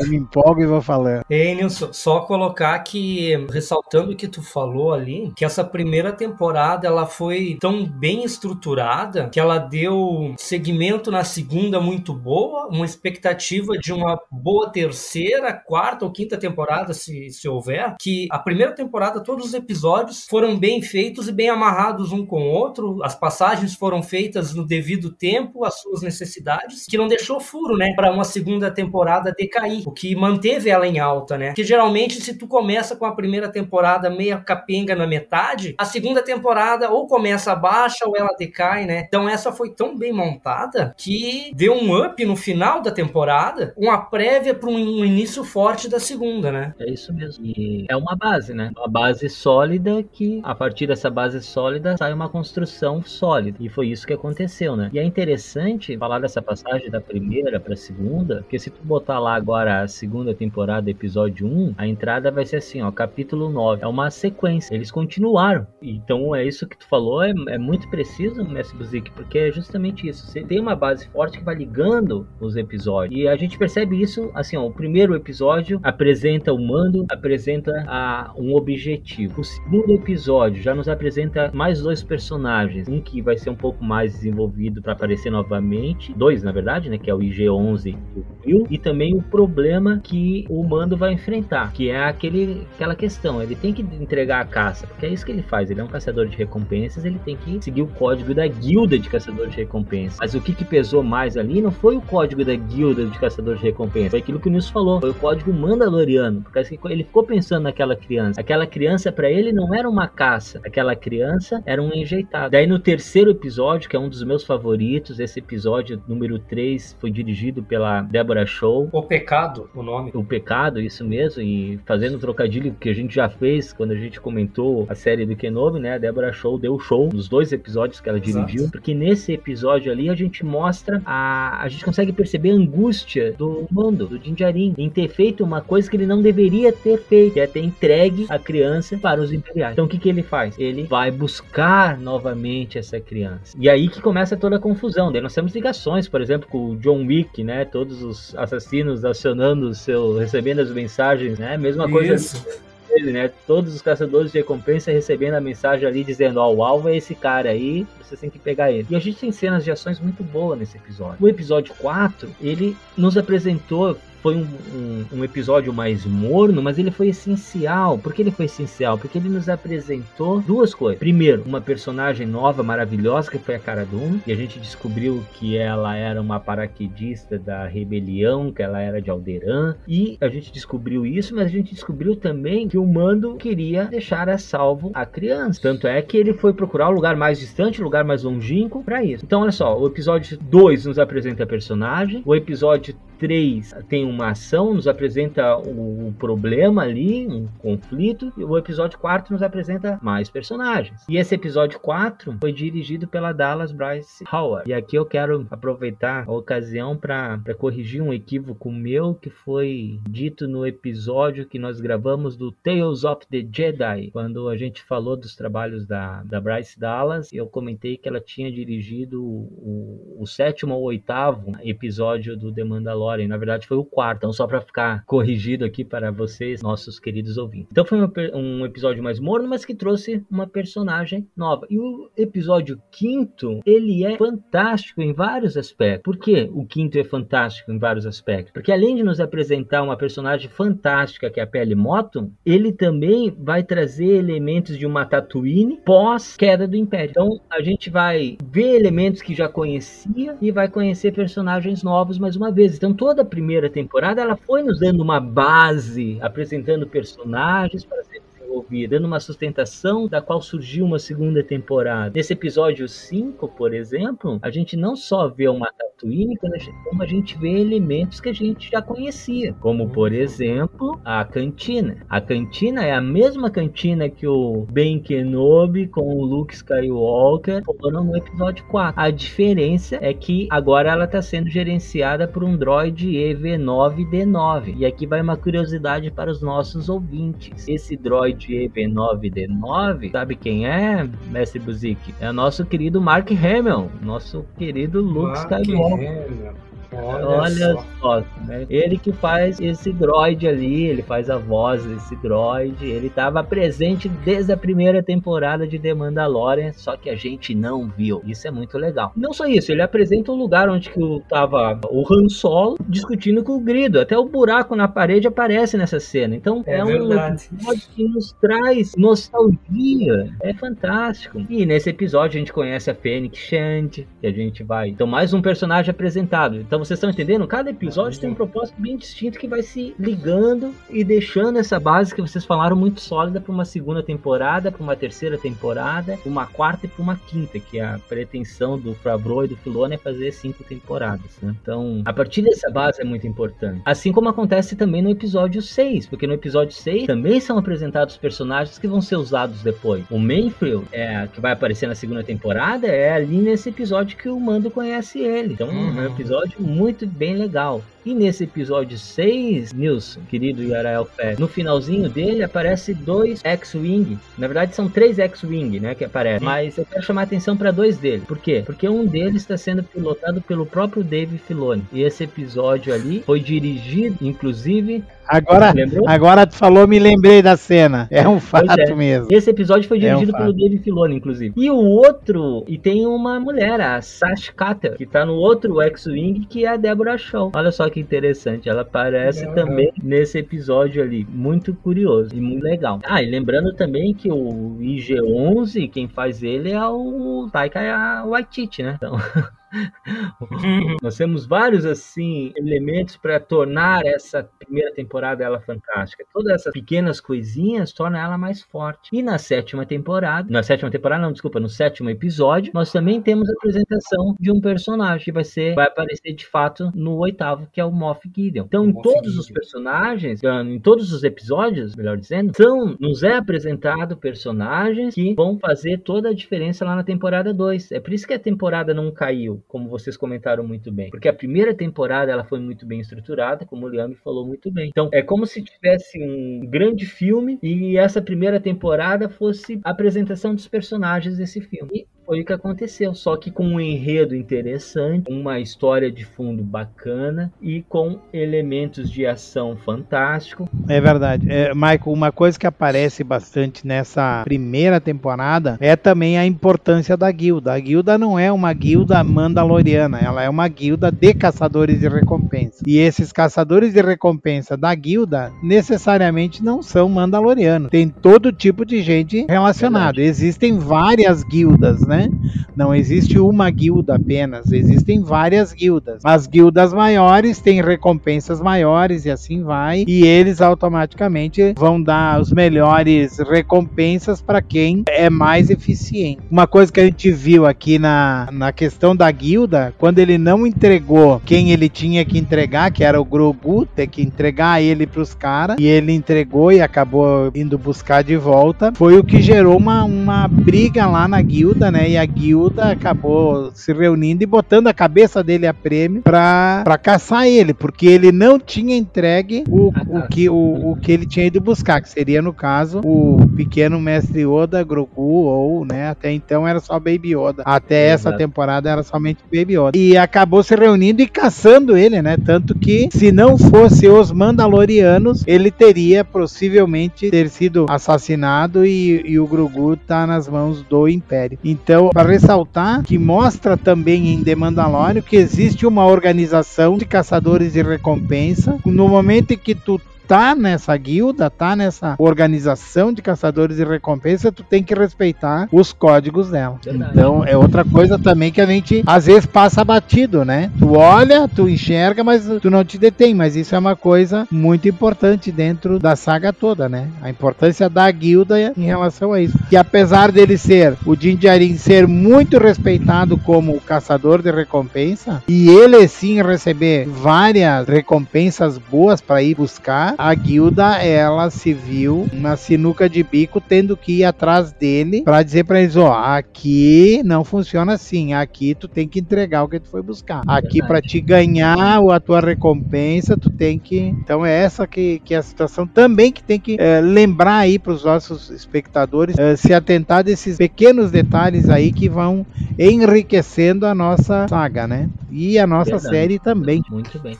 Eu me empolgo e vou falando. Ei, Nilson, só colocar que, ressaltando o que tu falou ali, que essa primeira temporada ela foi tão bem estruturada que ela deu segmento na segunda muito boa, uma expectativa de uma boa terceira, quarta ou quinta temporada, se, se houver, que a primeira temporada, todos os episódios foram bem feitos e bem amarrados um com o outro, as passagens foram feitas no devido tempo, as suas necessidades, que não deixou furo, né, para uma segunda temporada decair, o que manteve ela em alta, né? Que geralmente se tu começa com a primeira temporada meia capenga na metade, a segunda temporada ou começa baixa ou ela decai, né? Então essa foi tão bem montada que deu um up no final da temporada, uma prévia para um início forte da segunda, né? É isso mesmo. E é uma base, né? Uma base sólida que a partir dessa base sólida sai uma construção sólida. E foi isso que aconteceu, né? E é interessante falar dessa passagem da primeira para a segunda, porque se tu botar lá agora a segunda temporada, episódio 1, a entrada vai ser assim, ó, capítulo 9. É uma sequência. Eles continuaram. Então é isso que tu falou, é, é muito preciso, Mestre Buzik, porque é justamente isso. Você tem uma base forte que vai ligando os episódios. E a gente percebe isso, assim, ó, o primeiro episódio apresenta o mando, apresenta a, um objetivo. O segundo episódio já nos apresenta mais dois personagens. Um que vai ser um pouco mais desenvolvido para aparecer novamente. Dois, na verdade, né? Que é o IG-11 e e também o problema que o Mando vai enfrentar, que é aquele, aquela questão, ele tem que entregar a caça, porque é isso que ele faz, ele é um caçador de recompensas, ele tem que seguir o código da guilda de caçadores de recompensas. Mas o que, que pesou mais ali não foi o código da guilda de caçadores de recompensas, foi aquilo que o Nilson falou, foi o código mandaloriano, porque ele ficou pensando naquela criança. Aquela criança para ele não era uma caça, aquela criança era um enjeitado. Daí no terceiro episódio, que é um dos meus favoritos, esse episódio número 3 foi dirigido pela Débora Show. O Pecado, o nome. O Pecado, isso mesmo. E fazendo trocadilho que a gente já fez quando a gente comentou a série do Kenobi, né? A Débora Show deu show nos dois episódios que ela Exato. dirigiu. Porque nesse episódio ali a gente mostra a. A gente consegue perceber a angústia do Mando, do Jinjarin, em ter feito uma coisa que ele não deveria ter feito, que é ter entregue a criança para os imperiais. Então o que, que ele faz? Ele vai buscar novamente essa criança. E aí que começa toda a confusão. Daí nós temos ligações, por exemplo, com o John Wick, né? Todos os os assassinos acionando o seu, recebendo as mensagens, né? Mesma coisa Isso. dele, né? Todos os caçadores de recompensa recebendo a mensagem ali dizendo, ó, o alvo é esse cara aí, você tem que pegar ele. E a gente tem cenas de ações muito boas nesse episódio. O episódio 4, ele nos apresentou foi um, um, um, episódio mais morno, mas ele foi essencial. Por que ele foi essencial? Porque ele nos apresentou duas coisas. Primeiro, uma personagem nova, maravilhosa, que foi a Cara Dune, e a gente descobriu que ela era uma paraquedista da rebelião, que ela era de Alderan, e a gente descobriu isso, mas a gente descobriu também que o Mando queria deixar a salvo a criança. Tanto é que ele foi procurar o um lugar mais distante, lugar mais longínquo para isso. Então, olha só, o episódio 2 nos apresenta a personagem, o episódio 3 tem uma ação, nos apresenta o, problema ali, um conflito, e o episódio 4 nos apresenta mais personagens. E esse episódio 4 foi dirigido pela Dallas Bryce Howard. E aqui eu quero aproveitar a ocasião para corrigir um equívoco meu que foi dito no episódio que nós gravamos do Tales of the Jedi, quando a gente falou dos trabalhos da, da Bryce Dallas, eu comentei que ela tinha dirigido o, o sétimo ou oitavo episódio do The Mandalorian Na verdade, foi o quarto. Então, só para ficar corrigido aqui para vocês, nossos queridos ouvintes. Então, foi um, um, episódio mais morno, mas que trouxe uma personagem nova. E o episódio quinto, ele é fantástico em vários aspectos. Por que o quinto é fantástico em vários aspectos? Porque além de nos apresentar uma personagem fantástica que é a Pele Moto, ele também vai trazer elementos de uma Tatooine pós queda do Império. Então, a gente vai ver elementos que já conhecia e vai conhecer personagens novos mais uma vez. Então, toda a primeira temporada ela foi nos dando uma base, apresentando personagens para ser desenvolvida, dando uma sustentação da qual surgiu uma segunda temporada. Nesse episódio 5, por exemplo, a gente não só vê uma Tatooine, como a gente vê elementos que a gente já conhecia, como por exemplo a cantina. A cantina é a mesma cantina que o Ben Kenobi com o Luke Skywalker foram no episódio 4. A diferença é que agora ela está sendo gerenciada por um droid EV9D9. E aqui vai uma curiosidade para os nossos ouvintes. Esse droid EV9D9, sabe quem é, mestre Buzik? É o nosso querido Mark Hamill, nosso querido Luke Mark Skywalker. Hamill. Olha, Olha só. só, né? Ele que faz esse droid ali, ele faz a voz desse droid. Ele estava presente desde a primeira temporada de The Mandalorian, só que a gente não viu. Isso é muito legal. Não só isso, ele apresenta o lugar onde que o- tava o Han Solo discutindo com o Grido. Até o buraco na parede aparece nessa cena. Então É é, um episódio que nos traz nostalgia. É fantástico. E nesse episódio a gente conhece a Fênix Shand, que a gente vai. Então, mais um personagem apresentado. Então, vocês estão entendendo? Cada episódio tem um propósito bem distinto que vai se ligando e deixando essa base que vocês falaram muito sólida para uma segunda temporada, para uma terceira temporada, uma quarta e para uma quinta, que é a pretensão do Favreau e do Filoni é fazer cinco temporadas. né? Então, a partir dessa base é muito importante. Assim como acontece também no episódio 6, porque no episódio 6 também são apresentados personagens que vão ser usados depois. O Mayfield, é, que vai aparecer na segunda temporada, é ali nesse episódio que o Mando conhece ele. Então, é um episódio muito bem legal. E nesse episódio 6, Nilson, querido Yarael Fé, no finalzinho dele aparece dois X-Wing. Na verdade, são três X-Wing, né, que aparecem. Mas eu quero chamar a atenção para dois deles. Por quê? Porque um deles está sendo pilotado pelo próprio Dave Filoni. E esse episódio ali foi dirigido, inclusive, Agora, Lembrou? agora tu falou, me lembrei da cena. É um fato é. mesmo. Esse episódio foi É um dirigido pelo Dave Filoni, inclusive. E o outro, e tem uma mulher, a Sash Carter, que tá no outro X-Wing, que é a Deborah Shaw. Olha só que interessante, ela aparece Aham. também nesse episódio ali. Muito curioso e muito legal. Ah, e lembrando também que o IG-11, quem faz ele é o Taika Waititi, né? Então... Nós temos vários assim elementos para tornar essa primeira temporada ela fantástica. Todas essas pequenas coisinhas tornam ela mais forte. E na sétima temporada, na sétima temporada não, desculpa, no sétimo episódio, nós também temos a apresentação de um personagem que vai ser vai aparecer de fato no oitavo, que é o Moff Gideon. Então, em Moff todos os Gideon. personagens, ah, em todos os episódios, melhor dizendo, são nos é apresentado personagens que vão fazer toda a diferença lá na temporada 2. É por isso que a temporada não caiu, como vocês comentaram muito bem. Porque a primeira temporada ela foi muito bem estruturada, como o Liame falou muito bem. Então, é como se tivesse um grande filme e essa primeira temporada fosse a apresentação dos personagens desse filme. E foi o que aconteceu, só que com um enredo interessante, uma história de fundo bacana e com elementos de ação fantástico. É verdade. É, Michael, uma coisa que aparece bastante nessa primeira temporada é também a importância da guilda. A guilda não é uma guilda mandaloriana, ela é uma guilda de caçadores de recompensa. E esses caçadores de recompensa da guilda necessariamente não são mandalorianos. Tem todo tipo de gente relacionada. Existem várias guildas, né? Né? Não existe uma guilda apenas, existem várias guildas. As guildas maiores têm recompensas maiores e assim vai, e eles automaticamente vão dar os melhores recompensas para quem é mais eficiente. Uma coisa que a gente viu aqui na, na questão da guilda, quando ele não entregou quem ele tinha que entregar, que era o Grogu, ter que entregar ele para os caras, e ele entregou e acabou indo buscar de volta, foi o que gerou uma, uma briga lá na guilda, né? E a guilda acabou se reunindo e botando a cabeça dele a prêmio pra, pra caçar ele, porque ele não tinha entregue o, o, que, o, o que ele tinha ido buscar, que seria, no caso, o pequeno mestre Yoda, Grogu, ou, né, até então era só Baby Yoda. Até Exato. essa temporada era somente Baby Yoda. E acabou se reunindo e caçando ele, né? Tanto que, se não fosse os Mandalorianos, ele teria possivelmente ter sido assassinado e, e o Grogu tá nas mãos do Império. Então, para ressaltar que mostra também em The Mandalorian que existe uma organização de caçadores de recompensa. No momento em que tu tá nessa guilda, tá nessa organização de caçadores de recompensa, tu tem que respeitar os códigos dela. Verdade. Então é outra coisa também que a gente às vezes passa batido, né? Tu olha, tu enxerga, mas tu não te detém. Mas isso é uma coisa muito importante dentro da saga toda, né? A importância da guilda em relação a isso. Que apesar dele ser o Din Djarin ser muito respeitado como caçador de recompensa e ele sim receber várias recompensas boas para ir buscar, a guilda ela se viu na sinuca de bico tendo que ir atrás dele para dizer para eles, ó, aqui não funciona assim, aqui tu tem que entregar o que tu foi buscar. Aqui para te ganhar a tua recompensa, tu tem que, então é essa que, que é a situação também que tem que é, lembrar aí para os nossos espectadores, é, se atentar desses pequenos detalhes aí que vão enriquecendo a nossa saga, né? E a nossa Verdade. série também. Muito bem.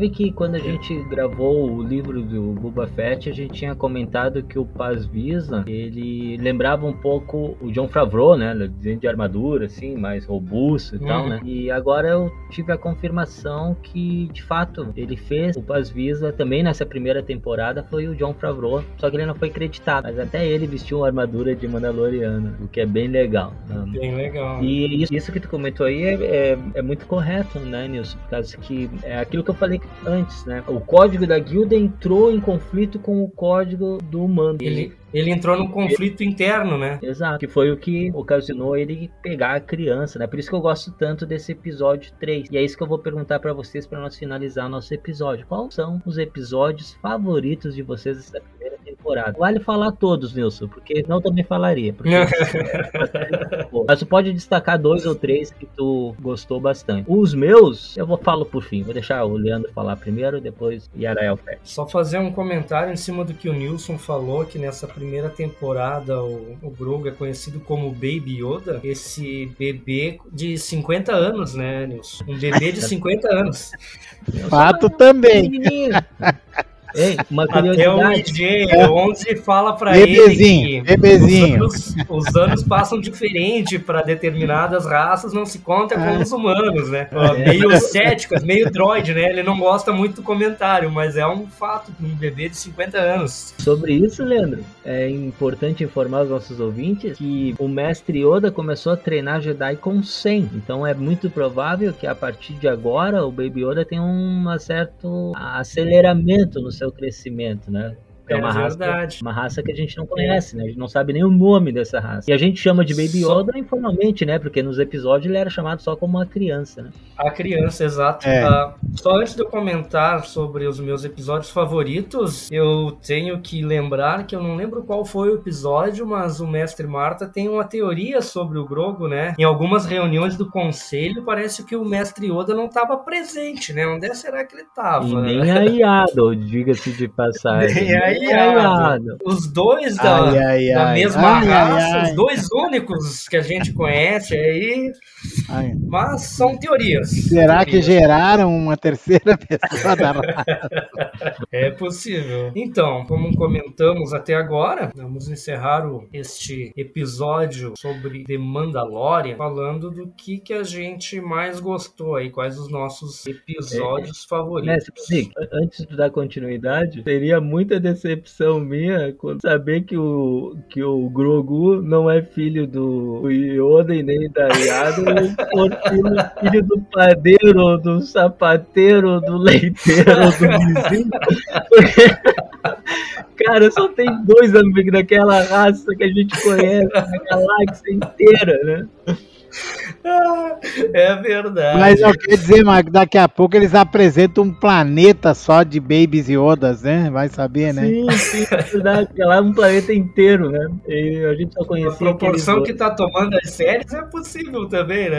Sabe que quando a gente gravou o livro do Boba Fett, a gente tinha comentado que o Paz Visa, ele lembrava um pouco o John Favreau, né? Desenho de armadura, assim, mais robusto e uhum. tal, né? E agora eu tive a confirmação que, de fato, ele fez o Paz Visa também nessa primeira temporada, foi o John Favreau, só que ele não foi creditado, mas até ele vestiu uma armadura de Mandaloriana, o que é bem legal. Né? Bem legal. E isso, isso que tu comentou aí é, é, é muito correto, né, Nilson? Por causa que é aquilo que eu falei antes, né? O código da guilda entrou em conflito com o código do mando. Ele, ele entrou num conflito interno, né? Exato, que foi o que ocasionou ele pegar a criança, né? Por isso que eu gosto tanto desse episódio 3. E é isso que eu vou perguntar para vocês para nós finalizar nosso episódio. Quais são os episódios favoritos de vocês dessa primeira temporada? Vale falar todos, Nilson, porque não também falaria. Porque... Mas tu pode destacar dois ou três que tu gostou bastante. Os meus, eu vou falo por fim. Vou deixar o Leandro falar primeiro, depois Yarael Fett. Só fazer um comentário em cima do que o Nilson falou, que nessa primeira temporada o, o Grogu é conhecido como Baby Yoda. Esse bebê de 50 anos, né, Nilson? Um bebê de 50 anos. Fato também. Ei, uma Até o IG11 fala para ele que bebezinho. Os, anos, os anos passam diferente para determinadas raças, não se conta com é. os humanos, né? É. Meio cético, meio droid, né? Ele não gosta muito do comentário, mas é um fato, um bebê de 50 anos. Sobre isso, Leandro, é importante informar os nossos ouvintes que o mestre Yoda começou a treinar Jedi com 100, então é muito provável que a partir de agora o Baby Yoda tenha um certo aceleramento no seu crescimento, né? É uma, é raça, uma raça que a gente não conhece, né? A gente não sabe nem o nome dessa raça. E a gente chama de Baby Yoda informalmente, né? Porque nos episódios ele era chamado só como uma criança, né? A criança, exato. É. Uh, só antes de eu comentar sobre os meus episódios favoritos, eu tenho que lembrar que eu não lembro qual foi o episódio, mas o mestre Marta tem uma teoria sobre o Grogo, né? Em algumas reuniões do conselho, parece que o mestre Yoda não estava presente, né? Onde será que ele estava? E nem a Yado, diga-se de passagem. Nem os dois da, ai, ai, da ai, mesma raça, os dois únicos que a gente conhece aí. Mas são teorias. Será teorias. que geraram uma terceira pessoa da raça? é possível. Então, como comentamos até agora, vamos encerrar o, este episódio sobre The Mandalorian falando do que, que a gente mais gostou aí, quais os nossos episódios é, favoritos. Antes de dar continuidade, seria muita decepção decepção minha quando saber que o, que o Grogu não é filho do Yoda e nem da Yada, filho, filho do padeiro, do sapateiro, do leiteiro, do vizinho. Cara, só tem dois amigos daquela raça que a gente conhece na galáxia inteira, né? É verdade. Mas eu quero dizer, Marco, daqui a pouco eles apresentam um planeta só de Babies e Odas, né? Vai saber, né? Sim, sim, é verdade. É lá um planeta inteiro, né? E a gente só conhecia. A proporção que tá tomando as séries é possível também, né?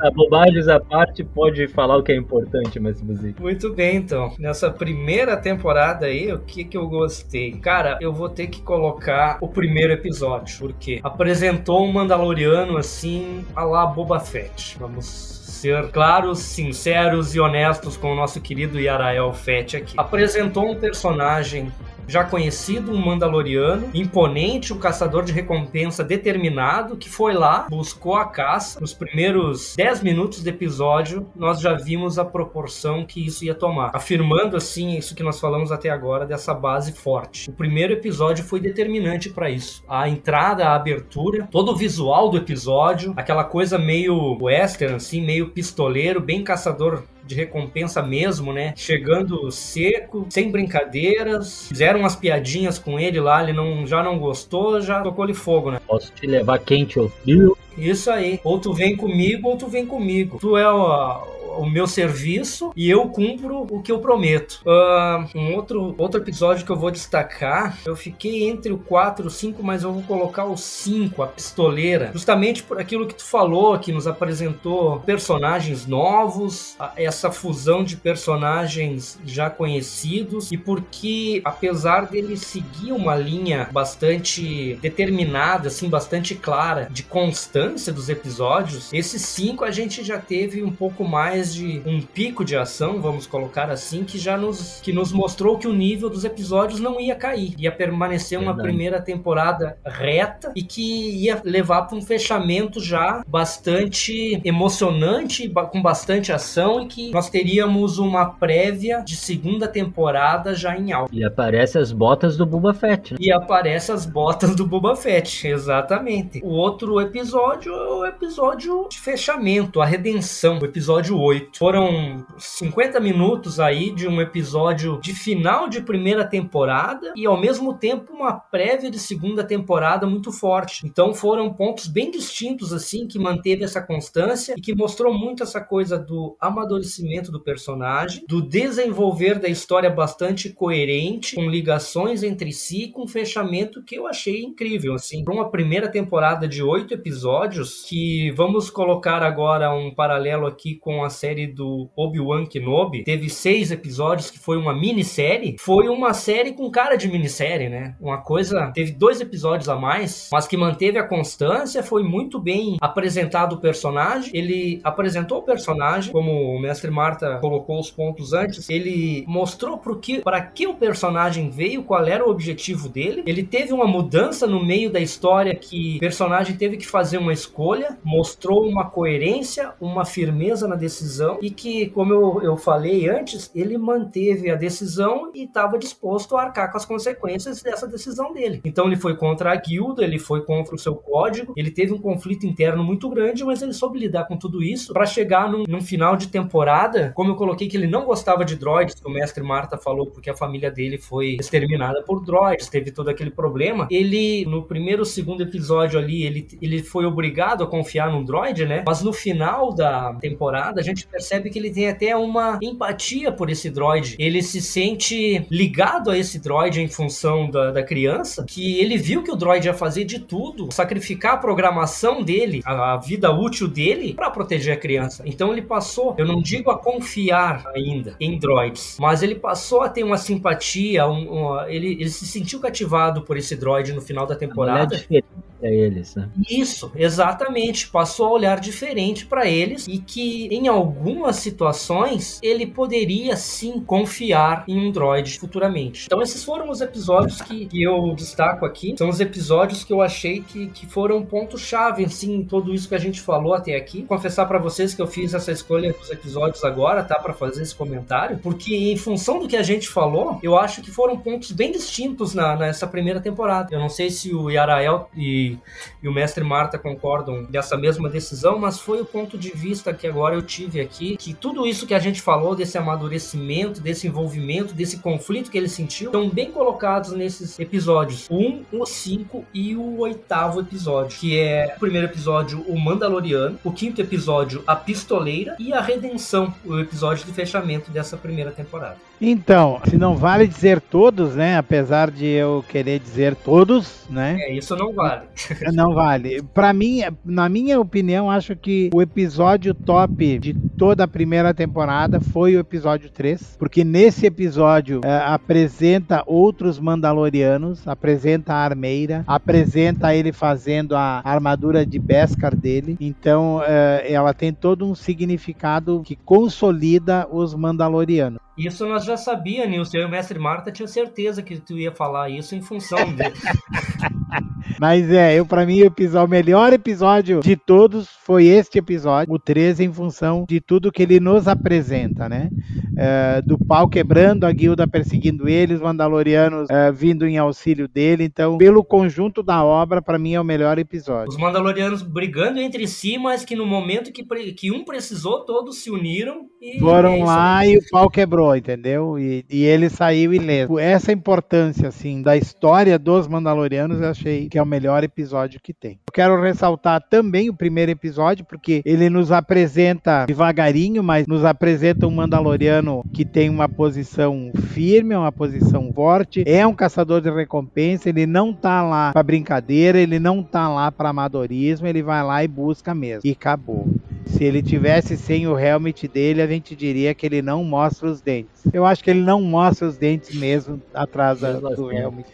a bobagens à parte pode falar o que é importante, mas música. Muito bem, então. Nessa primeira temporada aí, o que que eu gostei? Cara, eu vou ter que colocar o primeiro episódio, porque apresentou um Mandaloriano assim, a lá Boba Fett. Vamos ser claros, sinceros e honestos com o nosso querido Yarael Fett aqui. Apresentou um personagem já conhecido, um Mandaloriano, imponente, um caçador de recompensa determinado, que foi lá, buscou a caça. Nos primeiros 10 minutos do episódio, nós já vimos a proporção que isso ia tomar, afirmando assim isso que nós falamos até agora dessa base forte. O primeiro episódio foi determinante para isso. A entrada, a abertura, todo o visual do episódio, aquela coisa meio western assim, meio pistoleiro, bem caçador de recompensa mesmo, né? Chegando seco, sem brincadeiras. Fizeram umas piadinhas com ele lá, ele não, já não gostou, já tocou-lhe fogo, né? Posso te levar quente ou frio? Isso aí. Ou tu vem comigo ou tu vem comigo. Tu é o, o meu serviço e eu cumpro o que eu prometo. Uh, um outro, outro episódio que eu vou destacar, eu fiquei entre o 4 e o 5, mas eu vou colocar o 5, a pistoleira, justamente por aquilo que tu falou, que nos apresentou personagens novos, essa fusão de personagens já conhecidos e porque apesar dele seguir uma linha bastante determinada, assim, bastante clara de constância dos episódios, esses cinco a gente já teve um pouco mais de um pico de ação, vamos colocar assim, que já nos, que nos mostrou que o nível dos episódios não ia cair. Ia permanecer uma Verdade. primeira temporada reta e que ia levar para um fechamento já bastante emocionante, com bastante ação e que nós teríamos uma prévia de segunda temporada já em alta. E aparece as botas do Boba Fett. né? E aparece as botas do Boba Fett, exatamente. O outro episódio é o episódio de fechamento, a redenção, o episódio 8. Foram 50 minutos aí de um episódio de final de primeira temporada e ao mesmo tempo uma prévia de segunda temporada muito forte. Então foram pontos bem distintos assim que manteve essa constância e que mostrou muito essa coisa do amadurecimento do personagem, do desenvolver da história bastante coerente, com ligações entre si, com fechamento que eu achei incrível, assim. Para uma primeira temporada de oito episódios, que vamos colocar agora um paralelo aqui com a série do Obi-Wan Kenobi, teve seis episódios, que foi uma minissérie, foi uma série com cara de minissérie, né? Uma coisa, teve dois episódios a mais, mas que manteve a constância, foi muito bem apresentado o personagem, ele apresentou o personagem, como o mestre Marta colocou os pontos antes, ele mostrou para que, para que o personagem veio, qual era o objetivo dele. Ele teve uma mudança no meio da história que o personagem teve que fazer uma escolha, mostrou uma coerência, uma firmeza na decisão e que, como eu, eu falei antes, ele manteve a decisão e estava disposto a arcar com as consequências dessa decisão dele. Então ele foi contra a guilda, ele foi contra o seu código, ele teve um conflito interno muito grande, mas ele soube lidar com tudo isso para chegar num, num final de temporada, como eu coloquei que ele não gostava de droids, que o mestre Marta falou, porque a família dele foi exterminada por droids, teve todo aquele problema. Ele, no primeiro, segundo episódio ali, ele, ele foi obrigado a confiar num droid, né? Mas no final da temporada, a gente percebe que ele tem até uma empatia por esse droid. Ele se sente ligado a esse droid em função da, da criança, que ele viu que o droid ia fazer de tudo, sacrificar a programação dele, a, a vida útil dele, para proteger a criança. Então ele passou, eu não digo a confiar ainda em droids, mas ele passou a ter uma simpatia, um- um- ele, ele se sentiu cativado por esse droid no final da temporada. diferente pra eles, né? Isso, exatamente. Passou a olhar diferente para eles e que em algumas situações ele poderia sim confiar em um droid futuramente. Então esses foram os episódios que, que eu destaco aqui. São os episódios que eu achei que, que foram ponto-chave assim, em tudo isso que a gente falou até aqui. Confessar para vocês que eu fiz essa escolha dos episódios agora, tá? Para fazer esse comentário, porque em função do que a gente falou, eu acho que foram pontos bem distintos na, nessa primeira temporada. Eu não sei se o Yarael e e o mestre Marta concordam dessa mesma decisão, mas foi o ponto de vista que agora eu tive aqui, que tudo isso que a gente falou desse amadurecimento, desse envolvimento, desse conflito que ele sentiu, estão bem colocados nesses episódios. 1, o 5 e o oitavo episódio, que é o primeiro episódio, o Mandaloriano, o quinto episódio, a Pistoleira e a Redenção, o episódio de fechamento dessa primeira temporada. Então, se não vale dizer todos, né? Apesar de eu querer dizer todos, né? É, isso não vale. Não vale. Pra mim, na minha opinião, acho que o episódio top de toda a primeira temporada foi o episódio 3, porque nesse episódio eh, apresenta outros Mandalorianos, apresenta a armeira, apresenta ele fazendo a armadura de Beskar dele. Então, eh, ela tem todo um significado que consolida os Mandalorianos. Isso nós já sabia, Nilson. Eu e o mestre Marta tinha certeza que tu ia falar isso em função dele. Mas é, eu para mim o episódio, o melhor episódio de todos foi este episódio, o 13, em função de tudo que ele nos apresenta, né? É, do pau quebrando, a guilda perseguindo ele, os Mandalorianos é, vindo em auxílio dele. Então, pelo conjunto da obra, para mim é o melhor episódio. Os Mandalorianos brigando entre si, mas que no momento que, que um precisou, todos se uniram e. Foram é lá e o pau quebrou, entendeu? E, e ele saiu ileso. Essa importância, assim, da história dos Mandalorianos, eu achei que é o melhor episódio que tem. Eu quero ressaltar também o primeiro episódio, porque ele nos apresenta devagarinho, mas nos apresenta um Mandaloriano que tem uma posição firme, uma posição forte, é um caçador de recompensa, ele não tá lá pra brincadeira, ele não tá lá pra amadorismo, ele vai lá e busca mesmo. E acabou. Se ele tivesse sem o helmet dele, a gente diria que ele não mostra os dentes. Eu acho que ele não mostra os dentes mesmo atrás do helmet.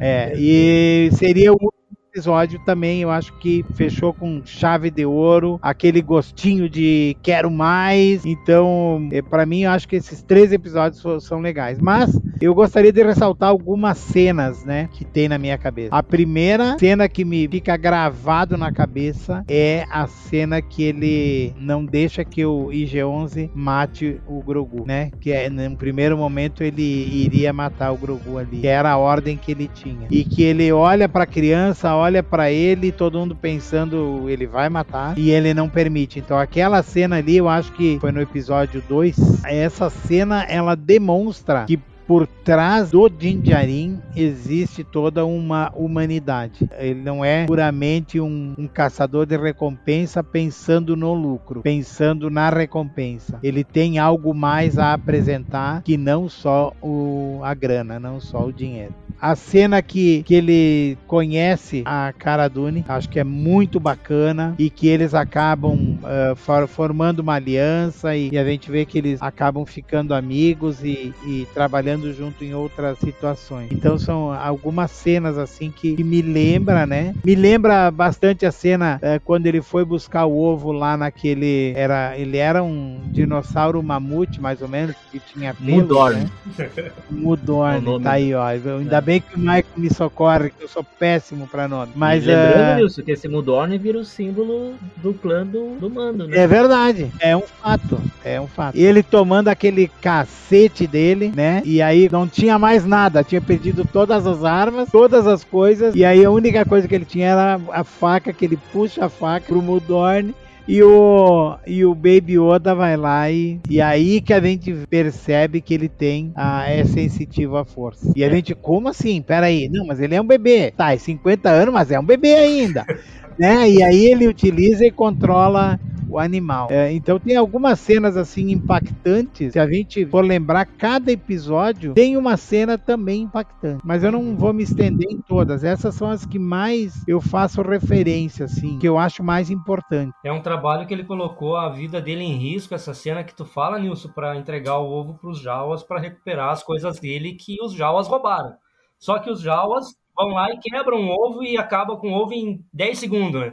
É, e seria o episódio também eu acho que fechou com chave de ouro, aquele gostinho de quero mais. Então, é, para mim, eu acho que esses três episódios são legais. Mas eu gostaria de ressaltar algumas cenas, né, que tem na minha cabeça. A primeira cena que me fica gravado na cabeça é a cena que ele não deixa que o IG-11 mate o Grogu, né? Que é, no primeiro momento ele iria matar o Grogu ali, que era a ordem que ele tinha. E que ele olha para a criança, olha para ele, todo mundo pensando ele vai matar e ele não permite. Então aquela cena ali, eu acho que foi no episódio 2, essa cena ela demonstra que por trás do Jinjarin existe toda uma humanidade. Ele não é puramente um, um, caçador de recompensa pensando no lucro, pensando na recompensa. Ele tem algo mais a apresentar que não só o, a grana, não só o dinheiro. A cena que, que ele conhece a Cara Dune, acho que é muito bacana e que eles acabam uh, for, formando uma aliança e, e, a gente vê que eles acabam ficando amigos e, e, trabalhando junto em outras situações. Então são algumas cenas assim que, que me lembra, né? Me lembra bastante a cena uh, quando ele foi buscar o ovo lá naquele era ele era um dinossauro mamute mais ou menos que tinha pelo, Mudorn. Né? Mudorn, tá aí, ó. Ainda bem que o Michael me socorre, que eu sou péssimo pra nome. Mas, e lembrando, uh... que esse Mudorn vira o símbolo do clã do, do mando, né? É verdade, é um fato, é um fato. Ele tomando aquele cacete dele, né? E aí não tinha mais nada, tinha perdido todas as armas, todas as coisas, e aí a única coisa que ele tinha era a faca, que ele puxa a faca pro Mudorn e o, e o Baby Yoda vai lá e, e aí que a gente percebe que ele tem a, é sensitivo à força. E a gente, como assim? Peraí, não, mas ele é um bebê. Tá, é 50 anos, mas é um bebê ainda. né? E aí ele utiliza e controla o animal. É, então tem algumas cenas assim impactantes. Se a gente for lembrar, cada episódio tem uma cena também impactante. Mas eu não vou me estender em todas. Essas são as que mais eu faço referência, assim, que eu acho mais importante. É um trabalho que ele colocou a vida dele em risco, essa cena que tu fala, Nilson, para entregar o ovo para os Jawas para recuperar as coisas dele que os Jawas roubaram. Só que os Jawas vão lá e quebram o ovo e acabam com o ovo em 10 segundos, né?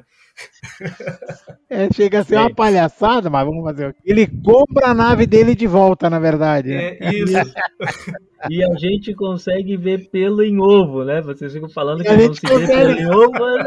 É, chega a ser uma palhaçada, mas vamos fazer o quê? Ele compra a nave dele de volta, na verdade. Né? É isso. e a gente consegue ver pelo em ovo, né? Vocês ficam falando que não se consegue... vê pelo em ovo. Né?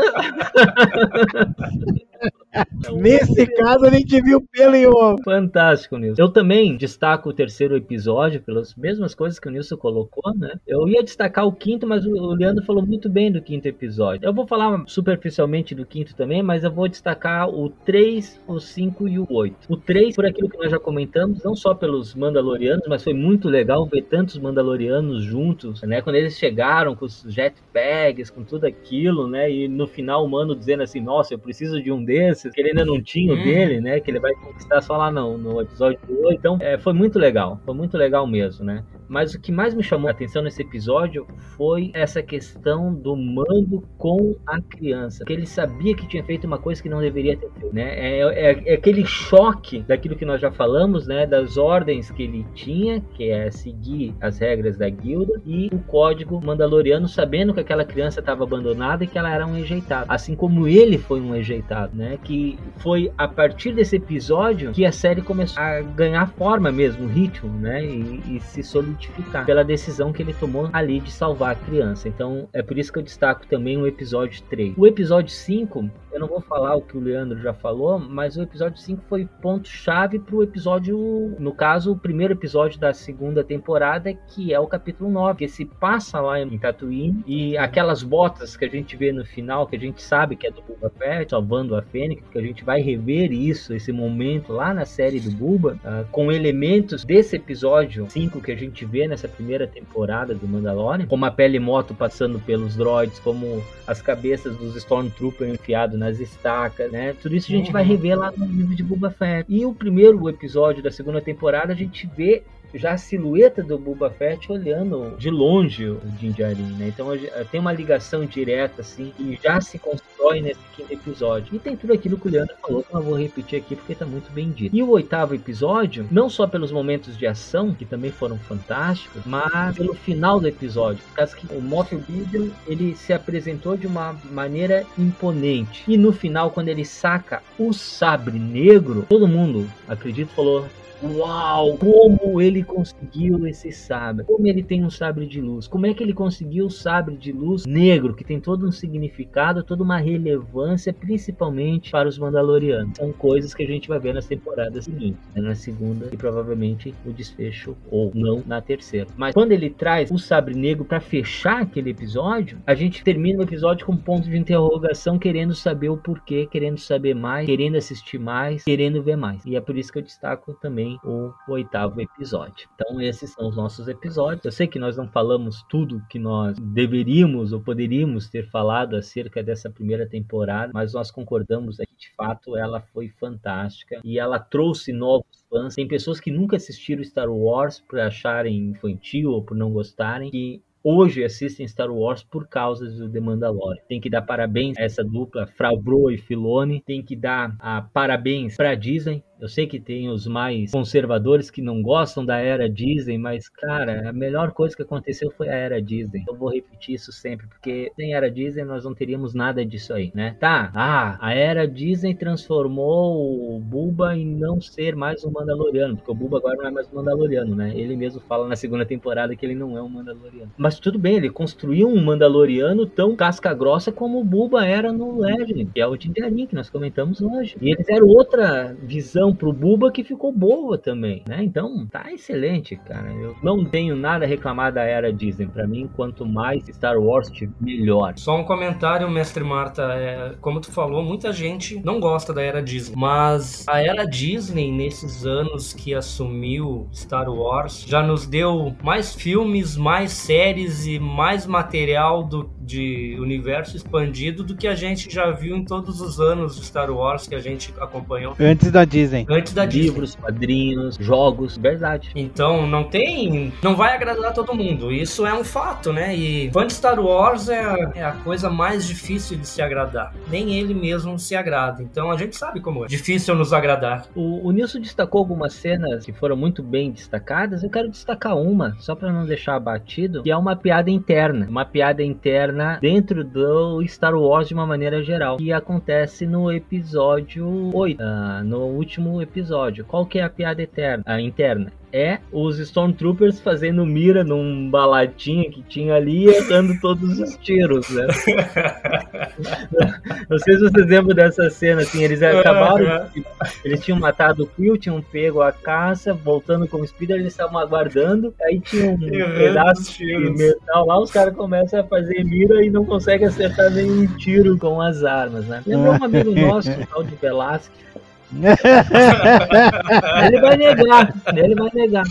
Nesse caso, a gente viu pelo em ovo. Fantástico, Nilson. Eu também destaco o terceiro episódio pelas mesmas coisas que o Nilson colocou, né? Eu ia destacar o quinto, mas o Leandro falou muito bem do quinto episódio. Eu vou falar superficialmente do quinto também, mas eu vou destacar o 3, o 5 e o 8. O 3, por aquilo que nós já comentamos, não só pelos Mandalorianos, mas foi muito legal ver tantos Mandalorianos juntos, né? Quando eles chegaram com os jetpacks, com tudo aquilo, né? E no final o Mano dizendo assim, nossa, eu preciso de um desses que ele ainda não tinha o hum. dele, né? Que ele vai conquistar só lá no, no episódio 8. Então, é, foi muito legal. Foi muito legal mesmo, né? Mas o que mais me chamou a atenção nesse episódio foi essa questão do mando com a criança. Que ele sabia que tinha feito uma coisa que não deveria ter feito, né? É, é, é, aquele choque daquilo que nós já falamos, né? Das ordens que ele tinha, que é seguir as regras da guilda, e o código mandaloriano, sabendo que aquela criança estava abandonada e que ela era um rejeitado. Assim como ele foi um rejeitado, né? Que foi a partir desse episódio que a série começou a ganhar forma mesmo, ritmo, né? E, e se solidificar pela decisão que ele tomou ali de salvar a criança. Então é por isso que eu destaco também o episódio 3. O episódio 5, eu não vou falar o que o Leandro já falou, mas o episódio 5 foi ponto-chave para o episódio, no caso, o primeiro episódio da segunda temporada, que é o capítulo 9, que se passa lá em Tatooine e aquelas botas que a gente vê no final, que a gente sabe que é do Boba Fett, salvando a Fênix, que a gente vai rever isso, esse momento lá na série do Buba, uh, com elementos desse episódio 5 que a gente vê nessa primeira temporada do Mandalorian, como a pele moto passando pelos droids, como as cabeças dos Stormtroopers enfiados nas estacas, né? Tudo isso a gente uhum. vai rever lá no livro de Boba Fett. E o primeiro episódio da segunda temporada a gente vê já a silhueta do Boba Fett olhando de longe o Din Djarin, né? Então tem uma ligação direta assim e já se constrói destrói nesse quinto episódio. E tem tudo aquilo que o Leandro falou, que eu vou repetir aqui porque tá muito bem dito. E o oitavo episódio, não só pelos momentos de ação, que também foram fantásticos, mas pelo final do episódio. Por causa que o Moff Gideon, ele se apresentou de uma maneira imponente. E no final, quando ele saca o sabre negro, todo mundo, acredito, falou: Uau! Como ele conseguiu esse sabre? Como ele tem um sabre de luz? Como é que ele conseguiu o sabre de luz negro, que tem todo um significado, toda uma relevância, principalmente para os Mandalorianos? São coisas que a gente vai ver nas temporadas seguintes, né? na segunda e provavelmente o desfecho ou não na terceira. Mas quando ele traz o sabre negro para fechar aquele episódio, a gente termina o episódio com um ponto de interrogação, querendo saber o porquê, querendo saber mais, querendo assistir mais, querendo ver mais. E é por isso que eu destaco também também o oitavo episódio. Então, esses são os nossos episódios. Eu sei que nós não falamos tudo que nós deveríamos ou poderíamos ter falado acerca dessa primeira temporada, mas nós concordamos que de fato ela foi fantástica e ela trouxe novos fãs. Tem pessoas que nunca assistiram Star Wars por acharem infantil ou por não gostarem, que hoje assistem Star Wars por causa do The Mandalorian. Tem que dar parabéns a essa dupla, Favreau e Filoni. Tem que dar a parabéns para Disney eu sei que tem os mais conservadores que não gostam da era Disney, mas, cara, a melhor coisa que aconteceu foi a era Disney. Eu vou repetir isso sempre, porque sem era Disney nós não teríamos nada disso aí, né? Tá, ah, a era Disney transformou o Buba em não ser mais um Mandaloriano, porque o Buba agora não é mais um Mandaloriano, né? Ele mesmo fala na segunda temporada que ele não é um Mandaloriano. Mas tudo bem, ele construiu um Mandaloriano tão casca grossa como o Buba era no Legend, que é o Dinjarin que nós comentamos hoje. E eles eram outra visão para pro Buba que ficou boa também, né? Então, tá excelente, cara. Eu não tenho nada a reclamar da era Disney. Para mim, quanto mais Star Wars, melhor. Só um comentário, mestre Marta. É, como tu falou, muita gente não gosta da era Disney. Mas a era Disney, nesses anos que assumiu Star Wars, já nos deu mais filmes, mais séries e mais material do, de universo expandido do que a gente já viu em todos os anos de Star Wars que a gente acompanhou. Antes da Disney. Disney. Antes da Livros, Disney. quadrinhos, jogos, verdade. Então não tem. Não vai agradar todo mundo. Isso é um fato, né? E fã de Star Wars é a, é a coisa mais difícil de se agradar. Nem ele mesmo se agrada. Então a gente sabe como é difícil nos agradar. O, o Nilson destacou algumas cenas que foram muito bem destacadas. Eu quero destacar uma, só para não deixar abatido, que é uma piada interna. Uma piada interna dentro do Star Wars de uma maneira geral. Que acontece no episódio 8, uh, ah, no último último episódio. Qual que é a piada eterna, a interna? é os Stormtroopers fazendo mira num balatinha que tinha ali e errando todos os tiros, né? Não sei se vocês lembram dessa cena, assim, eles acabaram, de, eles tinham matado o Quill, tinham pego a caça, voltando como speeder, eles estavam aguardando, aí tinha um pedaço de metal lá, os caras começam a fazer mira e não conseguem acertar nenhum tiro com as armas, né? Lembrou um amigo nosso, o tal de Velasquez, ele vai negar, ele vai negar.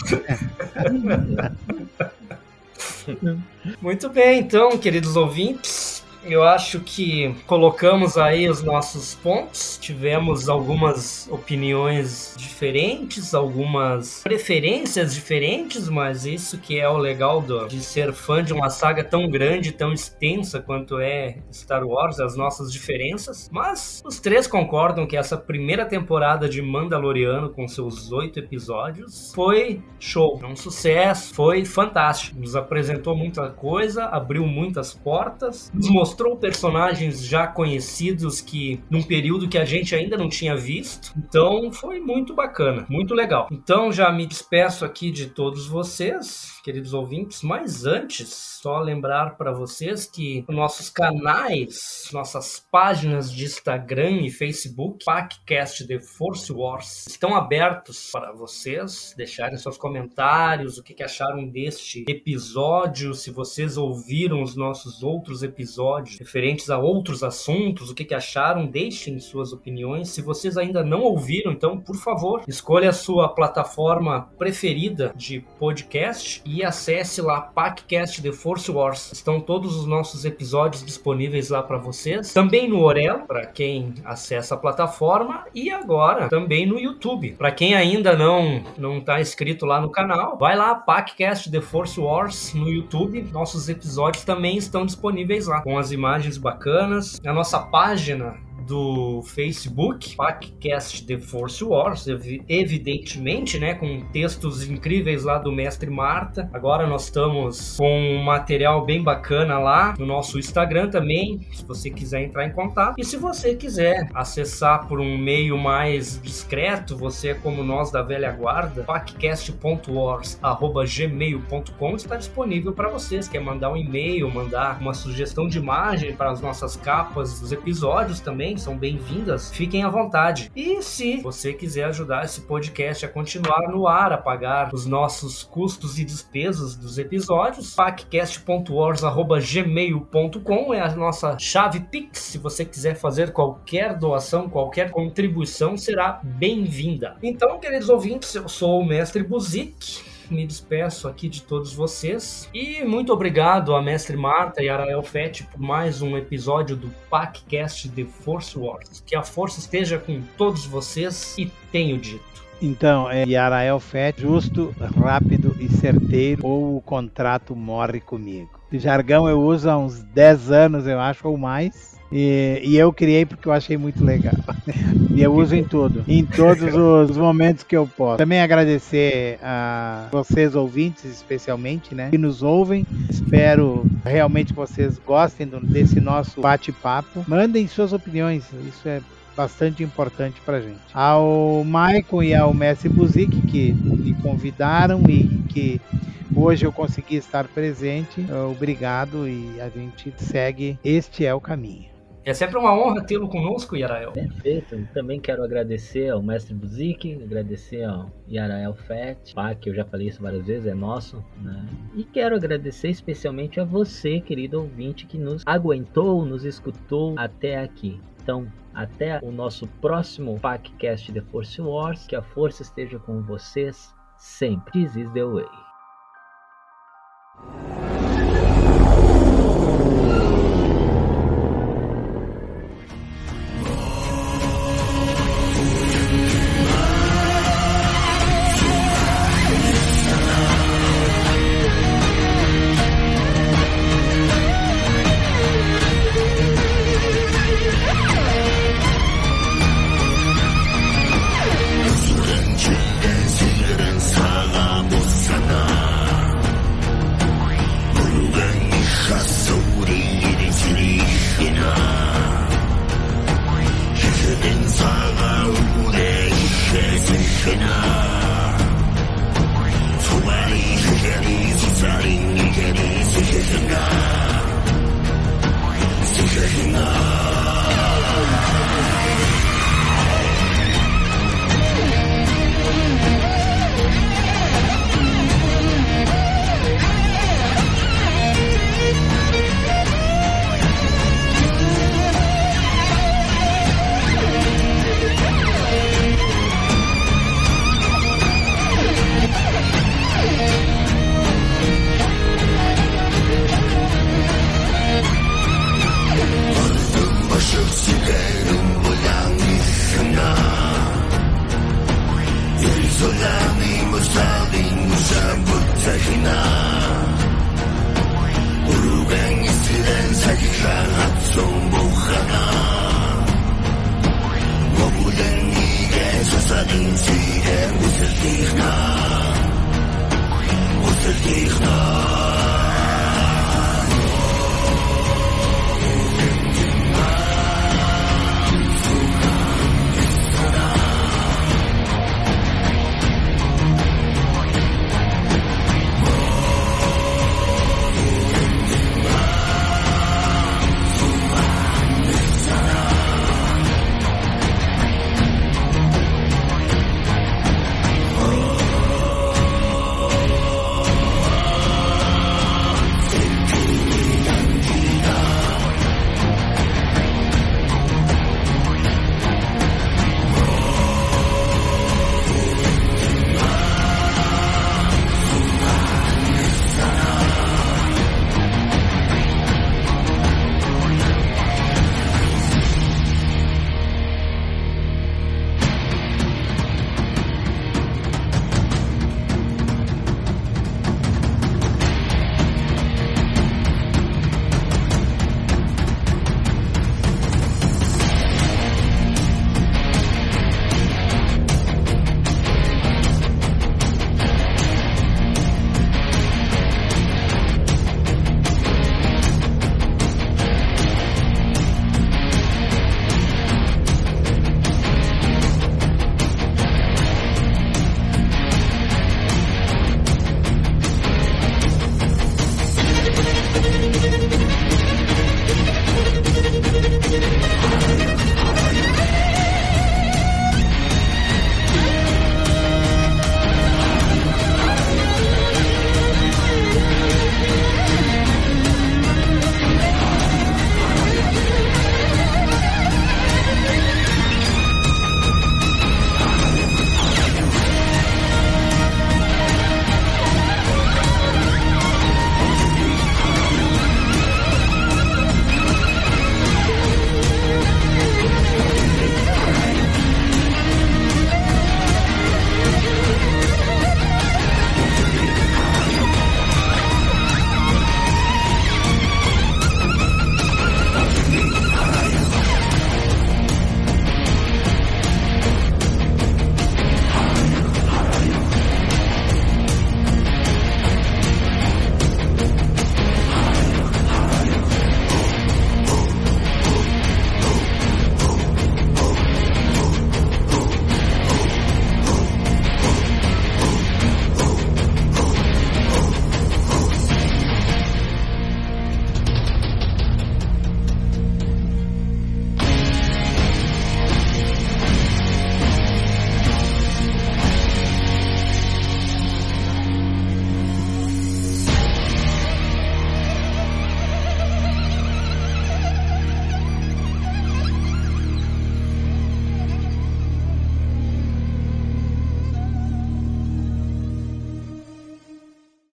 Muito bem, então, queridos ouvintes. Eu acho que colocamos aí os nossos pontos, tivemos algumas opiniões diferentes, algumas preferências diferentes, mas isso que é o legal do, de ser fã de uma saga tão grande, tão extensa quanto é Star Wars, as nossas diferenças. Mas os três concordam que essa primeira temporada de Mandaloriano, com seus oito episódios, foi show, um sucesso, foi fantástico. Nos apresentou muita coisa, abriu muitas portas, nos mostrou mostrou personagens já conhecidos que num período que a gente ainda não tinha visto. Então foi muito bacana, muito legal. Então já me despeço aqui de todos vocês queridos ouvintes. Mas antes, só lembrar para vocês que nossos canais, nossas páginas de Instagram e Facebook, PacCast The Force Wars, estão abertos para vocês deixarem seus comentários, o que, acharam deste episódio, se vocês ouviram os nossos outros episódios referentes a outros assuntos, o que, que acharam, deixem suas opiniões. Se vocês ainda não ouviram, então, por favor, escolha a sua plataforma preferida de podcast e e acesse lá PacCast The Force Wars. Estão todos os nossos episódios disponíveis lá para vocês. Também no Orelo, para quem acessa a plataforma, e agora também no YouTube. Para quem ainda não não tá inscrito lá no canal, vai lá PacCast The Force Wars no YouTube. Nossos episódios também estão disponíveis lá, com as imagens bacanas. A nossa página do Facebook, podcast The Force Wars, evidentemente, né, com textos incríveis lá do mestre Marta. Agora nós estamos com um material bem bacana lá no nosso Instagram também, se você quiser entrar em contato. E se você quiser acessar por um meio mais discreto, você é como nós da velha guarda, podcast.wars@gmail.com está disponível para vocês. Quer mandar um e-mail, mandar uma sugestão de imagem para as nossas capas dos episódios também, são bem-vindas, fiquem à vontade. E se você quiser ajudar esse podcast a continuar no ar, a pagar os nossos custos e despesas dos episódios, paccast.wars.gmail.com é a nossa chave Pix. Se você quiser fazer qualquer doação, qualquer contribuição, será bem-vinda. Então, queridos ouvintes, eu sou o Mestre Buzik me despeço aqui de todos vocês. E muito obrigado a Mestre Marta e Arael Fett por mais um episódio do PacCast The Force Wars. Que a força esteja com todos vocês e tenho dito. Então, é Yarael Fett, justo, rápido e certeiro, ou o contrato morre comigo. O jargão eu uso há uns 10 anos, eu acho, ou mais. E, e, eu criei porque eu achei muito legal. e eu uso em tudo, em todos os momentos que eu posso. Também agradecer a vocês ouvintes, especialmente, né, que nos ouvem. Espero realmente que vocês gostem desse nosso bate-papo. Mandem suas opiniões, isso é bastante importante pra gente. Ao Maicon e ao Messi Buzik que me convidaram e que hoje eu consegui estar presente. Obrigado e a gente segue. Este é o caminho. É sempre uma honra tê-lo conosco, Yarael. Perfeito. Também quero agradecer ao mestre Buzik, agradecer ao Yarael Fett, pá, que eu já falei isso várias vezes, é nosso, né? E quero agradecer especialmente a você, querido ouvinte, que nos aguentou, nos escutou até aqui. Então, até o nosso próximo podcast The Force Wars. Que a força esteja com vocês sempre. This is the way.